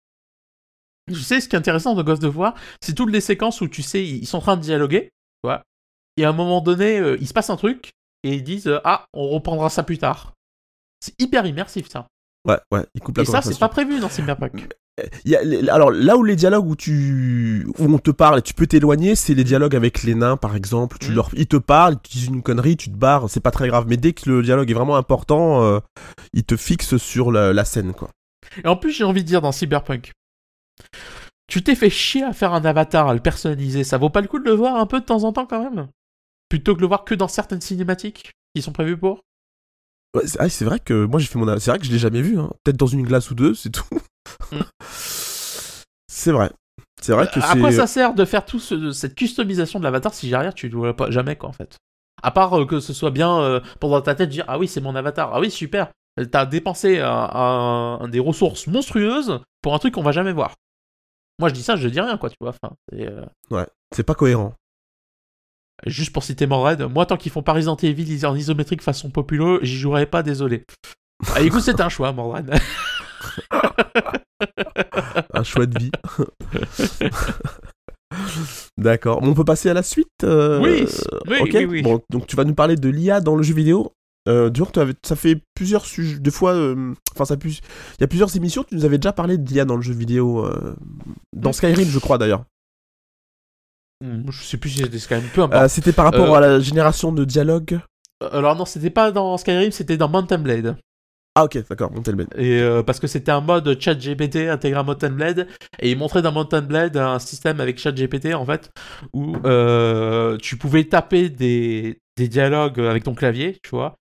je sais ce qui est intéressant dans God of War, c'est toutes les séquences où tu sais ils sont en train de dialoguer, tu vois, et à un moment donné euh, il se passe un truc et ils disent euh, ah on reprendra ça plus tard. C'est hyper immersif ça. Ouais, ouais, il coupe la Et ça c'est pas prévu dans Cyberpunk. Il y a les- alors là où les dialogues où tu où on te parle et tu peux t'éloigner, c'est les dialogues avec les nains par exemple. Tu Mhm. leur ils te parlent, ils te disent une connerie, tu te barres, c'est pas très grave. Mais dès que le dialogue est vraiment important, euh, ils te fixent sur la, la scène quoi. Et en plus, j'ai envie de dire dans Cyberpunk, tu t'es fait chier à faire un avatar, à le personnaliser. Ça vaut pas le coup de le voir un peu de temps en temps quand même? Plutôt que de le voir que dans certaines cinématiques qui sont prévues pour? Ouais, c'est ah, c'est vrai que moi j'ai fait mon c'est vrai que je l'ai jamais vu hein. Peut-être dans une glace ou deux, c'est tout. Mm. c'est vrai. C'est vrai que À quoi ça sert de faire tout ce- cette customisation de l'avatar si derrière tu le vois pas jamais quoi en fait? À part euh, que ce soit bien euh, pendant ta tête dire ah oui c'est mon avatar, ah oui super, t'as dépensé un- un- un des ressources monstrueuses pour un truc qu'on va jamais voir. Moi je dis ça, je dis rien quoi tu vois. Enfin, euh, c'est pas cohérent. Juste pour citer Morred, moi tant qu'ils font pas Resident Evil en isométrique façon populo, j'y jouerai pas, désolé. Ah, écoute, c'est un choix, Morred. Un choix de vie. D'accord. On peut passer à la suite. euh, Oui, oui, ok. oui, oui. Bon, donc tu vas nous parler de l'IA dans le jeu vidéo. Euh, ça fait plusieurs sujets, deux fois, euh, enfin ça il y a plusieurs émissions, tu nous avais déjà parlé de l'IA dans le jeu vidéo, euh, dans. Skyrim je crois d'ailleurs. Hmm, je sais plus si c'était Skyrim, peu importe. Euh, C'était par rapport à la génération de dialogue. Alors non, c'était pas dans Skyrim, c'était dans Mountain Blade. Ah ok, d'accord, Mountain Blade. Et euh, parce que c'était un mode ChatGPT intégré à Mountain Blade, et il montrait dans Mountain Blade un système avec ChatGPT en fait, où euh, tu pouvais taper des, des dialogues avec ton clavier, tu vois,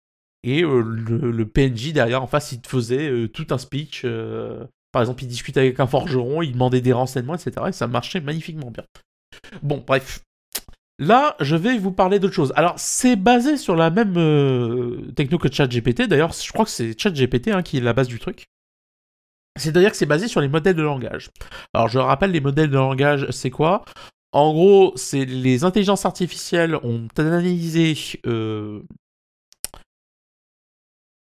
et euh, le, PNJ derrière en face il te faisait euh, tout un speech. euh, par exemple, il discutait avec un forgeron, il demandait des renseignements, etc. Et ça marchait magnifiquement bien. Bon, bref. Là, je vais vous parler d'autre chose. Alors, c'est basé sur la même techno que ChatGPT. D'ailleurs, je crois que c'est ChatGPT hein, qui est la base du truc. C'est-à-dire que c'est basé sur les modèles de langage. Alors, je rappelle, les modèles de langage, c'est quoi? En gros, c'est les intelligences artificielles ont analysé,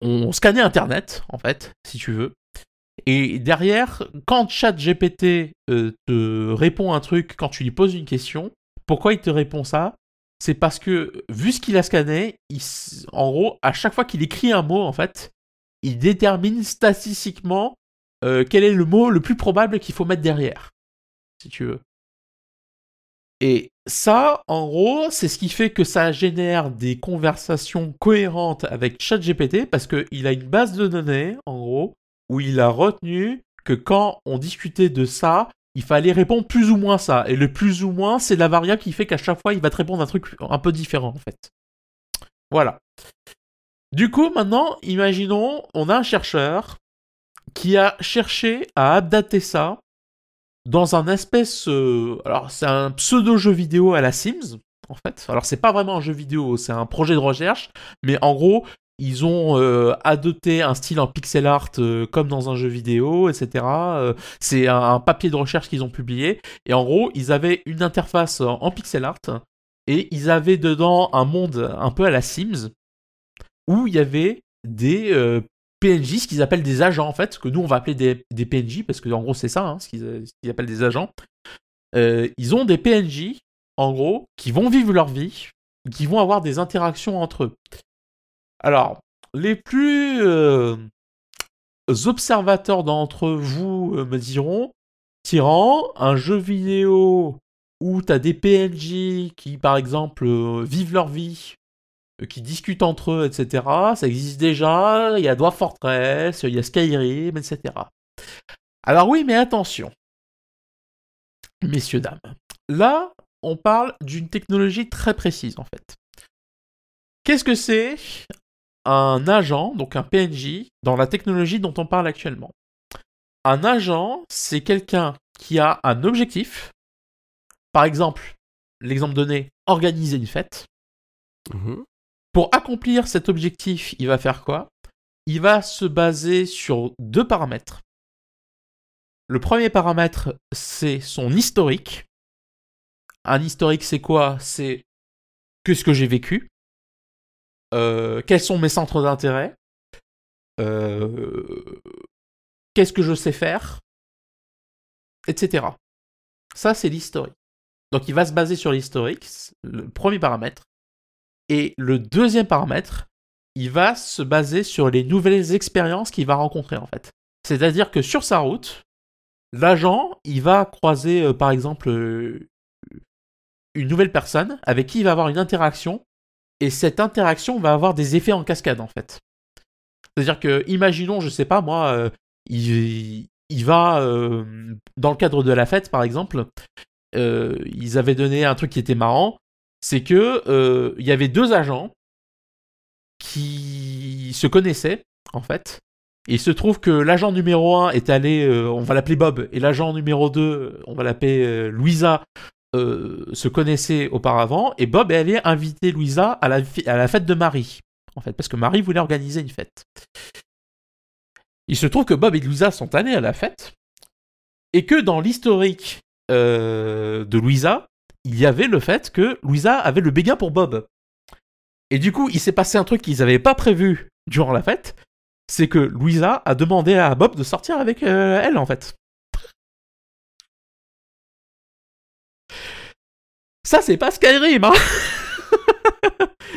ont scanné Internet, en fait, si tu veux. Et derrière, quand ChatGPT euh, te répond un truc, quand tu lui poses une question, pourquoi il te répond ça? C'est parce que, vu ce qu'il a scanné, en gros, à chaque fois qu'il écrit un mot, en fait, il détermine statistiquement euh, quel est le mot le plus probable qu'il faut mettre derrière, si tu veux. Et ça, en gros, c'est ce qui fait que ça génère des conversations cohérentes avec ChatGPT, parce qu'il a une base de données, en gros, où il a retenu que quand on discutait de ça, il fallait répondre plus ou moins ça. Et le plus ou moins, c'est la variable qui fait qu'à chaque fois, il va te répondre un truc un peu différent, en fait. Voilà. Du coup, maintenant, imaginons, on a un chercheur qui a cherché à adapter ça dans un espèce. euh, alors, c'est un pseudo-jeu vidéo à la Sims, en fait. Alors, c'est pas vraiment un jeu vidéo, c'est un projet de recherche, mais en gros, ils ont euh, adopté un style en pixel art euh, comme dans un jeu vidéo, etc. C'est un, un papier de recherche qu'ils ont publié. Et en gros, ils avaient une interface en, pixel art et ils avaient dedans un monde un peu à la Sims où il y avait des PNJ, ce qu'ils appellent des agents en fait, que nous on va appeler des, des PNJ parce que en gros c'est ça, hein, ce qu'ils appellent des agents. Euh, ils ont des PNJ en gros qui vont vivre leur vie, qui vont avoir des interactions entre eux. Alors, les plus euh, observateurs d'entre vous euh, me diront Tyran, un jeu vidéo où t'as des PNJ qui, par exemple, vivent leur vie, qui discutent entre eux, etc. Ça existe déjà, il y a Dwarf Fortress, il y a Skyrim, etc. Alors oui, mais attention, messieurs, dames. Là, on parle d'une technologie très précise, en fait. Qu'est-ce que c'est un agent, donc un PNJ, dans la technologie dont on parle actuellement? Un agent, c'est quelqu'un qui a un objectif. Par exemple, l'exemple donné, organiser une fête. Mhm. Pour accomplir cet objectif, il va faire quoi? Il va se baser sur deux paramètres. Le premier paramètre, c'est son historique. Un historique, c'est quoi? C'est qu'est-ce que j'ai vécu Euh, Quels sont mes centres d'intérêt? Euh, Qu'est-ce que je sais faire? Etc. Ça, c'est l'historique. Donc, il va se baser sur l'historique, le premier paramètre. Et le deuxième paramètre, il va se baser sur les nouvelles expériences qu'il va rencontrer en fait. C'est-à-dire que sur sa route, l'agent, il va croiser euh, par exemple euh, une nouvelle personne avec qui il va avoir une interaction et cette interaction va avoir des effets en cascade en fait. C'est-à-dire que, imaginons, je sais pas moi, euh, il, va dans le cadre de la fête par exemple, ils avaient donné un truc qui était marrant, c'est que euh, il y avait deux agents qui se connaissaient en fait. Il se trouve que l'agent numéro 1 est allé, euh, on va l'appeler Bob, et l'agent numéro 2, on va l'appeler euh, Louisa, se connaissaient auparavant, et Bob est allé inviter Louisa à la, fête de Marie, en fait, parce que Marie voulait organiser une fête. Il se trouve que Bob et Louisa sont allés à la fête, et que dans l'historique de Louisa, il y avait le fait que Louisa avait le béguin pour Bob. Et du coup, il s'est passé un truc qu'ils n'avaient pas prévu durant la fête, c'est que Louisa a demandé à Bob de sortir avec euh, elle, en fait. Ça, c'est pas Skyrim, hein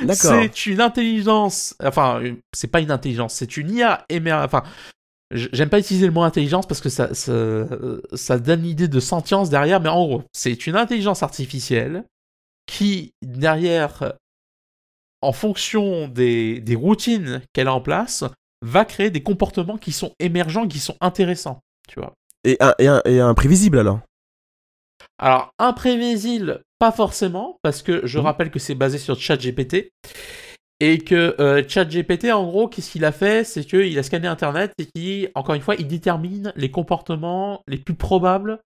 D'accord. C'est une intelligence, enfin, c'est pas une intelligence, c'est une IA. Enfin, j'aime pas utiliser le mot intelligence parce que ça, ça, ça donne l'idée de sentience derrière, mais en gros, c'est une intelligence artificielle qui, derrière, en fonction des, des routines qu'elle a en place, va créer des comportements qui sont émergents, qui sont intéressants, tu vois. Et, et, et imprévisible alors? Alors, imprévisible, pas forcément, parce que je Mhm. rappelle que c'est basé sur ChatGPT. Et que euh, ChatGPT, en gros, qu'est-ce qu'il a fait? C'est qu'il a scanné Internet et qui, encore une fois, il détermine les comportements les plus probables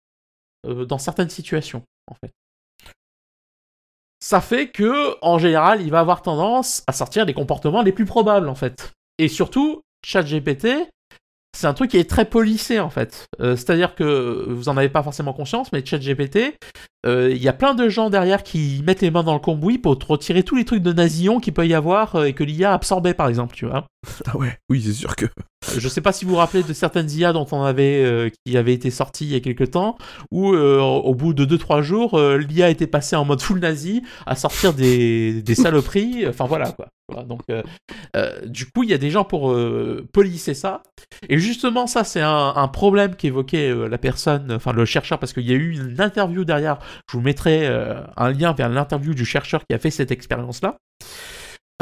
euh, dans certaines situations, en fait. Ça fait que, en général, il va avoir tendance à sortir les comportements les plus probables, en fait. Et surtout, ChatGPT, c'est un truc qui est très policé en fait. Euh, C'est-à-dire que vous en avez pas forcément conscience, mais ChatGPT, euh, il y a plein de gens derrière qui mettent les mains dans le cambouis pour te retirer tous les trucs de nasillon qu'il peut y avoir euh, et que l'IA absorbait par exemple, tu vois. Ah ouais, oui, c'est sûr que. Je sais pas si vous vous rappelez de certaines IA dont on avait euh, qui avaient été sorties il y a quelques temps, où euh, au bout de 2-3 jours, euh, l'IA était passée en mode full nazi à sortir des, des saloperies. Enfin voilà quoi. Voilà, donc euh, euh, du coup, il y a des gens pour euh, polisser ça. Et justement, ça c'est un, un problème qu'évoquait euh, la personne, enfin le chercheur, parce qu'il y a eu une interview derrière. Je vous mettrai euh, un lien vers l'interview du chercheur qui a fait cette expérience-là.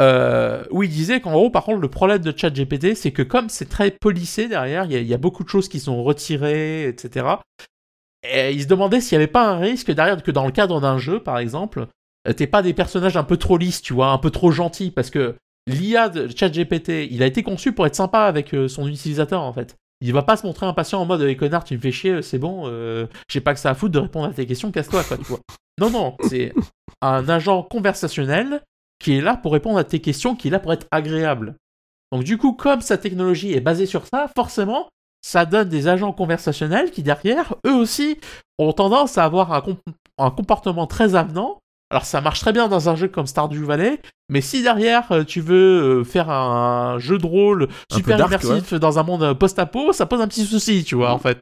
Euh, où il disait qu'en gros, par contre, le problème de ChatGPT, c'est que comme c'est très policé derrière, il y, y a beaucoup de choses qui sont retirées, etc. Et il se demandait s'il n'y avait pas un risque derrière que dans le cadre d'un jeu, par exemple, euh, t'es pas des personnages un peu trop lisses, tu vois, un peu trop gentils, parce que l'IA de ChatGPT, il a été conçu pour être sympa avec son utilisateur, en fait. Il va pas se montrer impatient en mode hey, connard, tu me fais chier, c'est bon, euh, j'ai pas que ça à foutre de répondre à tes questions, casse-toi, quoi, tu vois. Non, non, c'est un agent conversationnel qui est là pour répondre à tes questions, qui est là pour être agréable. Donc, du coup, comme sa technologie est basée sur ça, forcément, ça donne des agents conversationnels qui, derrière, eux aussi, ont tendance à avoir un comportement très avenant alors ça marche très bien dans un jeu comme Stardew Valley, mais si derrière euh, tu veux euh, faire un jeu de rôle super immersif dans un monde post-apo, ça pose un petit souci, tu vois, en fait.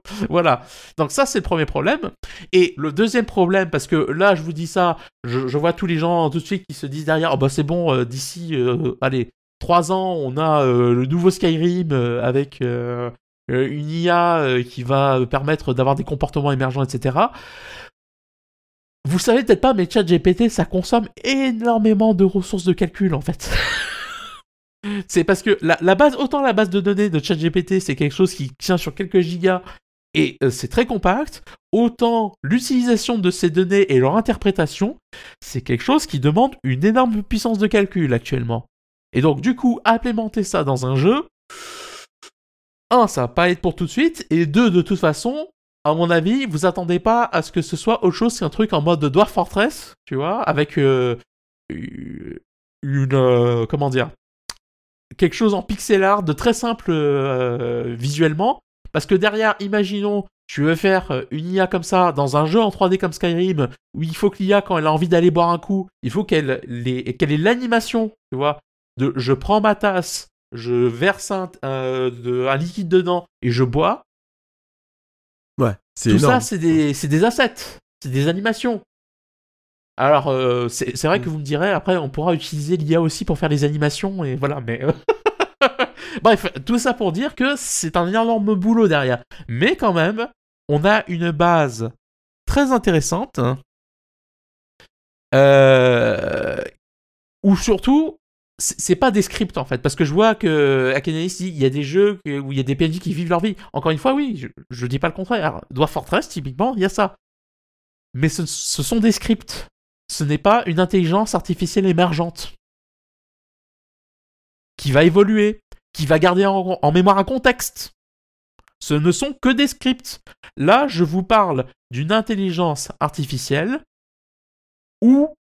voilà. Donc ça c'est le premier problème. Et le deuxième problème, parce que là je vous dis ça, je, vois tous les gens tout de suite qui se disent derrière, oh bah c'est bon, euh, d'ici, allez, trois ans, on a le nouveau Skyrim avec une IA qui va permettre d'avoir des comportements émergents, etc. Vous savez peut-être pas, mais ChatGPT, ça consomme énormément de ressources de calcul en fait. c'est parce que la, base, autant la base de données de ChatGPT, c'est quelque chose qui tient sur quelques gigas et euh, c'est très compact, autant l'utilisation de ces données et leur interprétation, c'est quelque chose qui demande une énorme puissance de calcul actuellement. Et donc du coup, implémenter ça dans un jeu, un, ça va pas être pour tout de suite, et deux, de toute façon, à mon avis, vous attendez pas à ce que ce soit autre chose qu'un truc en mode Dwarf Fortress, tu vois, avec euh, une euh, comment dire, quelque chose en pixel art de très simple euh, visuellement, parce que derrière, imaginons, tu veux faire une IA comme ça dans un jeu en 3D comme Skyrim, où il faut que l'IA quand elle a envie d'aller boire un coup, il faut qu'elle ait l'animation, tu vois, de je prends ma tasse, je verse un liquide dedans et je bois Tout ça, c'est des, des assets, c'est des animations. Alors, euh, c'est vrai que vous me direz, après, on pourra utiliser l'IA aussi pour faire les animations, et voilà, mais... Euh, bref, tout ça pour dire que c'est un énorme boulot derrière. Mais quand même, on a une base très intéressante, euh, où surtout, c'est pas des scripts en fait, parce que je vois que Akenalis dit il y a des jeux où il y a des PNJ qui vivent leur vie. Encore une fois, oui, je, je dis pas le contraire. Dwarf Fortress, typiquement, il y a ça. Mais ce, sont des scripts. Ce n'est pas une intelligence artificielle émergente qui va évoluer, qui va garder en, en mémoire un contexte. Ce ne sont que des scripts. Là, je vous parle d'une intelligence artificielle où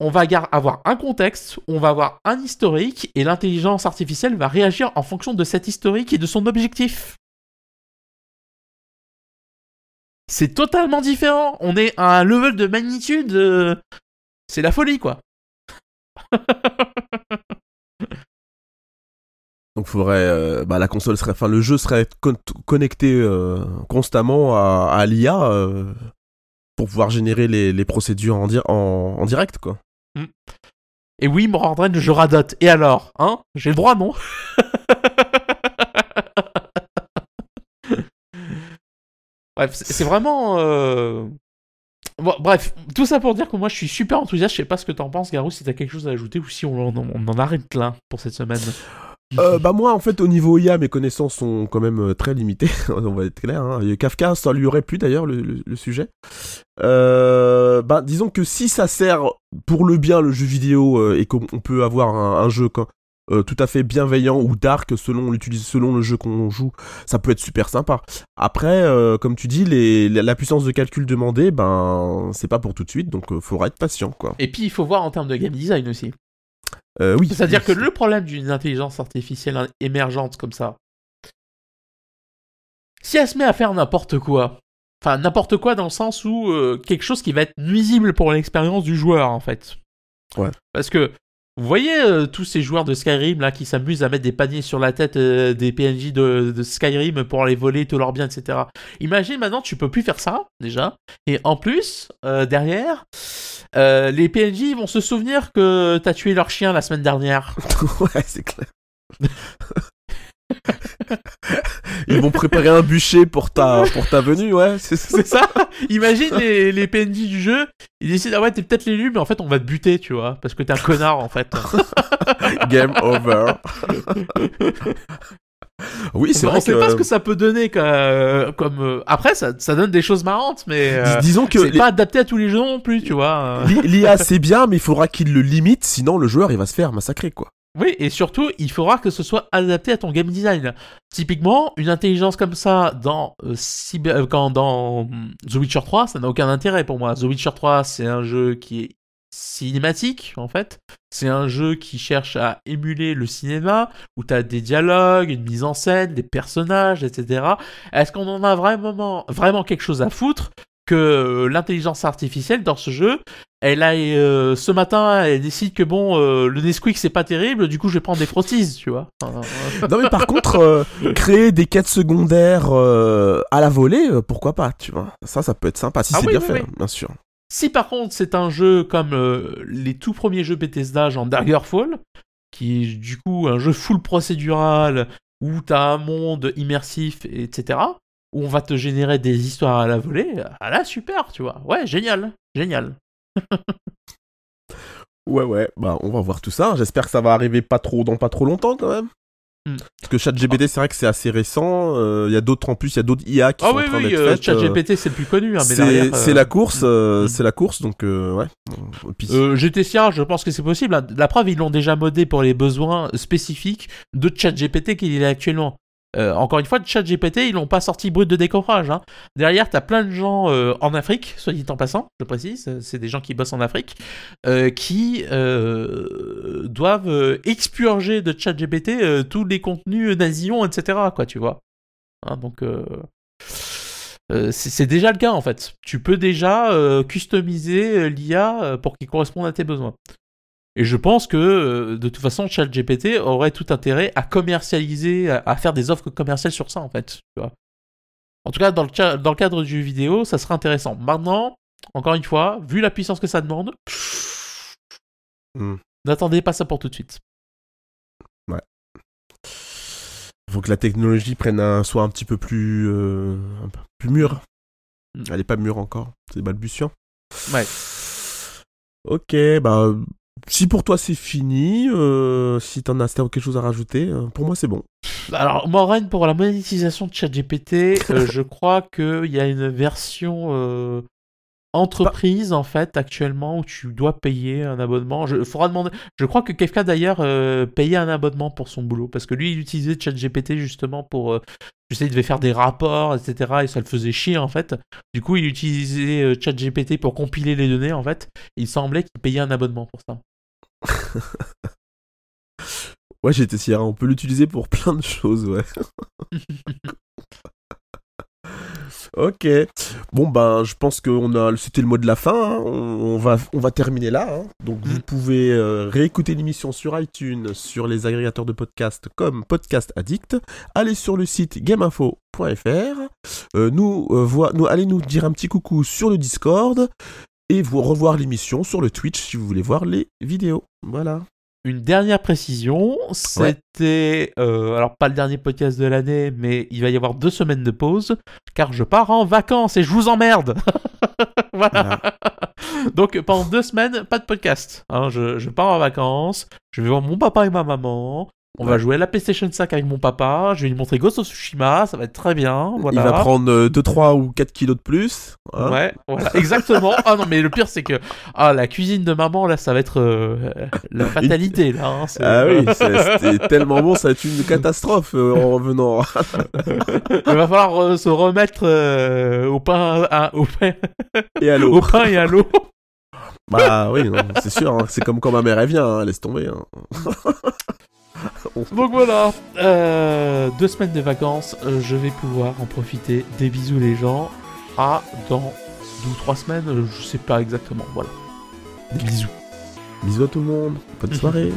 on va avoir un contexte, on va avoir un historique, et l'intelligence artificielle va réagir en fonction de cet historique et de son objectif. C'est totalement différent. On est à un level de magnitude. Euh, c'est la folie, quoi. Donc faudrait, euh, bah, la console serait, enfin le jeu serait connecté euh, constamment à, l'IA pour pouvoir générer les, procédures en, en, direct, quoi. Mm. Et oui, Morandren, je radote. Et alors Hein J'ai le droit, non? Bref, c'est vraiment. Euh, bref, tout ça pour dire que moi je suis super enthousiaste. Je sais pas ce que t'en penses, Garou, si t'as quelque chose à ajouter ou si on, on en arrête là pour cette semaine. Euh, bah moi en fait au niveau IA mes connaissances sont quand même euh, très limitées. On va être clair hein. Kafka ça lui aurait plu d'ailleurs le, sujet. Euh, bah disons que si ça sert pour le bien le jeu vidéo et qu'on peut avoir un, jeu tout à fait bienveillant ou dark selon selon le jeu qu'on joue ça peut être super sympa. Après comme tu dis la puissance de calcul demandée ben c'est pas pour tout de suite donc faudra être patient quoi. Et puis il faut voir en termes de game design aussi euh, oui. C'est-à-dire que le problème d'une intelligence artificielle émergente comme ça, si elle se met à faire n'importe quoi, enfin n'importe quoi dans le sens où euh, quelque chose qui va être nuisible pour l'expérience du joueur en fait. Ouais. Parce que vous voyez euh, tous ces joueurs de Skyrim là qui s'amusent à mettre des paniers sur la tête euh, des PNJ de, Skyrim pour aller voler tous leurs biens, etc. Imagine maintenant tu peux plus faire ça déjà. Et en plus, euh, derrière, les PNJ vont se souvenir que t'as tué leur chien la semaine dernière. ouais, c'est clair. Ils vont préparer un bûcher pour ta, pour ta venue, ouais. C'est ça. Imagine les, les PNJ du jeu, ils décident, ah ouais, t'es peut-être l'élu, mais en fait, on va te buter, tu vois, parce que t'es un connard, en fait. Game over. Oui, c'est vrai on sait pas ce que ça peut donner comme. Euh, après, ça, ça, donne des choses marrantes, mais. Euh, disons que. C'est pas adapté à tous les jeux non plus, tu vois. L'IA, c'est bien, mais il faudra qu'il le limite, sinon le joueur, il va se faire massacrer, quoi. Oui, et surtout, il faudra que ce soit adapté à ton game design. Typiquement, une intelligence comme ça dans, euh, euh, hum, The Witcher 3, ça n'a aucun intérêt pour moi. The Witcher 3, c'est un jeu qui est cinématique, en fait. C'est un jeu qui cherche à émuler le cinéma, où tu as des dialogues, une mise en scène, des personnages, etc. Est-ce qu'on en a vraiment, vraiment quelque chose à foutre? Que euh, l'intelligence artificielle dans ce jeu, elle a euh, ce matin, elle décide que bon, euh, le Nesquik c'est pas terrible, du coup je vais prendre des frottises, tu vois. Non mais par contre, euh, créer des quêtes secondaires à la volée, pourquoi pas, tu vois. Ça, ça peut être sympa, si Ah c'est oui, bien oui, fait, oui. hein, bien sûr. Si par contre c'est un jeu comme les tout premiers jeux Bethesda, genre Daggerfall, qui est du coup un jeu full procédural, où t'as un monde immersif, etc., où on va te générer des histoires à la volée, ah là super, tu vois. Ouais, génial, génial. Ouais, ouais, bah on va voir tout ça. J'espère que ça va arriver pas trop dans pas trop longtemps quand même. Hmm. Parce que ChatGPT, c'est vrai que c'est assez récent. euh, Il y a d'autres en plus, il y a d'autres IA qui Ah sont oui, en train oui, d'être euh, faites. euh, ChatGPT c'est le plus connu, hein, c'est euh, la course, euh, hmm. c'est la course, donc ouais. GTCR, je pense que c'est possible. hein. La preuve, ils l'ont déjà modé pour les besoins spécifiques de ChatGPT qu'il est actuellement. Euh, encore une fois, ChatGPT, ils l'ont pas sorti brut de décoffrage. Hein. Derrière, t'as plein de gens euh, en Afrique, soit dit en passant, je précise, euh, c'est des gens qui bossent en Afrique, qui doivent expurger de ChatGPT tous les contenus nasillons, etc. Quoi, tu vois. Hein, donc, c'est déjà le cas en fait. Tu peux déjà customiser l'IA pour qu'il corresponde à tes besoins. Et je pense que euh, de toute façon, ChatGPT aurait tout intérêt à commercialiser, à, à faire des offres commerciales sur ça en fait. tu vois. En tout cas, dans le, ca- dans le cadre du jeu vidéo, ça serait intéressant. Maintenant, encore une fois, vu la puissance que ça demande, Hmm. n'attendez pas ça pour tout de suite. faut que la technologie prenne un, soit un petit peu plus, euh, un peu plus mûre. Mm. Elle est pas mûre encore, c'est balbutiant. Ouais. Ok, bah si pour toi c'est fini, euh, si t'en as si quelque chose à rajouter, euh, pour moi c'est bon. Alors, Morane, pour la monétisation de ChatGPT, euh, je crois qu'il y a une version entreprise, en fait, actuellement, où tu dois payer un abonnement. Je, faudra demander... je crois que Kefka, d'ailleurs, payait un abonnement pour son boulot, parce que lui, il utilisait ChatGPT justement pour... je sais, il devait faire des rapports, etc., et ça le faisait chier, en fait. Du coup, il utilisait ChatGPT pour compiler les données, en fait. Il semblait qu'il payait un abonnement pour ça. Ouais, j'étais Sierra, on peut l'utiliser pour plein de choses, ouais. ok. Bon ben, je pense que on a, c'était le mot de la fin. hein. On, on va, on va terminer là. hein. Donc vous Mm. pouvez euh, réécouter l'émission sur iTunes, sur les agrégateurs de podcasts comme Podcast Addict. Allez sur le site gameinfo.fr. Euh, nous, euh, nous, allez nous dire un petit coucou sur le Discord et vous revoir l'émission sur le Twitch si vous voulez voir les vidéos. Voilà. Une dernière précision, c'était euh, alors pas le dernier podcast de l'année, mais il va y avoir deux semaines de pause car je pars en vacances et je vous emmerde. voilà. Donc pendant deux semaines, pas de podcast. hein. je, je pars en vacances, je vais voir mon papa et ma maman. On va jouer à la PlayStation 5 avec mon papa. Je vais lui montrer Ghost of Tsushima, ça va être très bien. Voilà. Il va prendre 2, 3 ou 4 kilos de plus. hein. Ouais, voilà, exactement. ah non, mais le pire, c'est que ah, la cuisine de maman, là, ça va être euh, la fatalité, là. hein, Ah oui, c'est- c'était tellement bon, ça va être une catastrophe euh, en revenant. Il va falloir euh, se remettre euh, au pain, à- au pain, Et à au l'eau. pain et à l'eau. Bah oui, c'est sûr, hein, c'est comme quand ma mère elle vient, hein, laisse tomber. Donc voilà, euh, deux semaines de vacances, euh, je vais pouvoir en profiter. Des bisous les gens. À dans deux ou trois semaines, euh, je sais pas exactement. Voilà. Des bisous. Bisous à tout le monde, bonne soirée.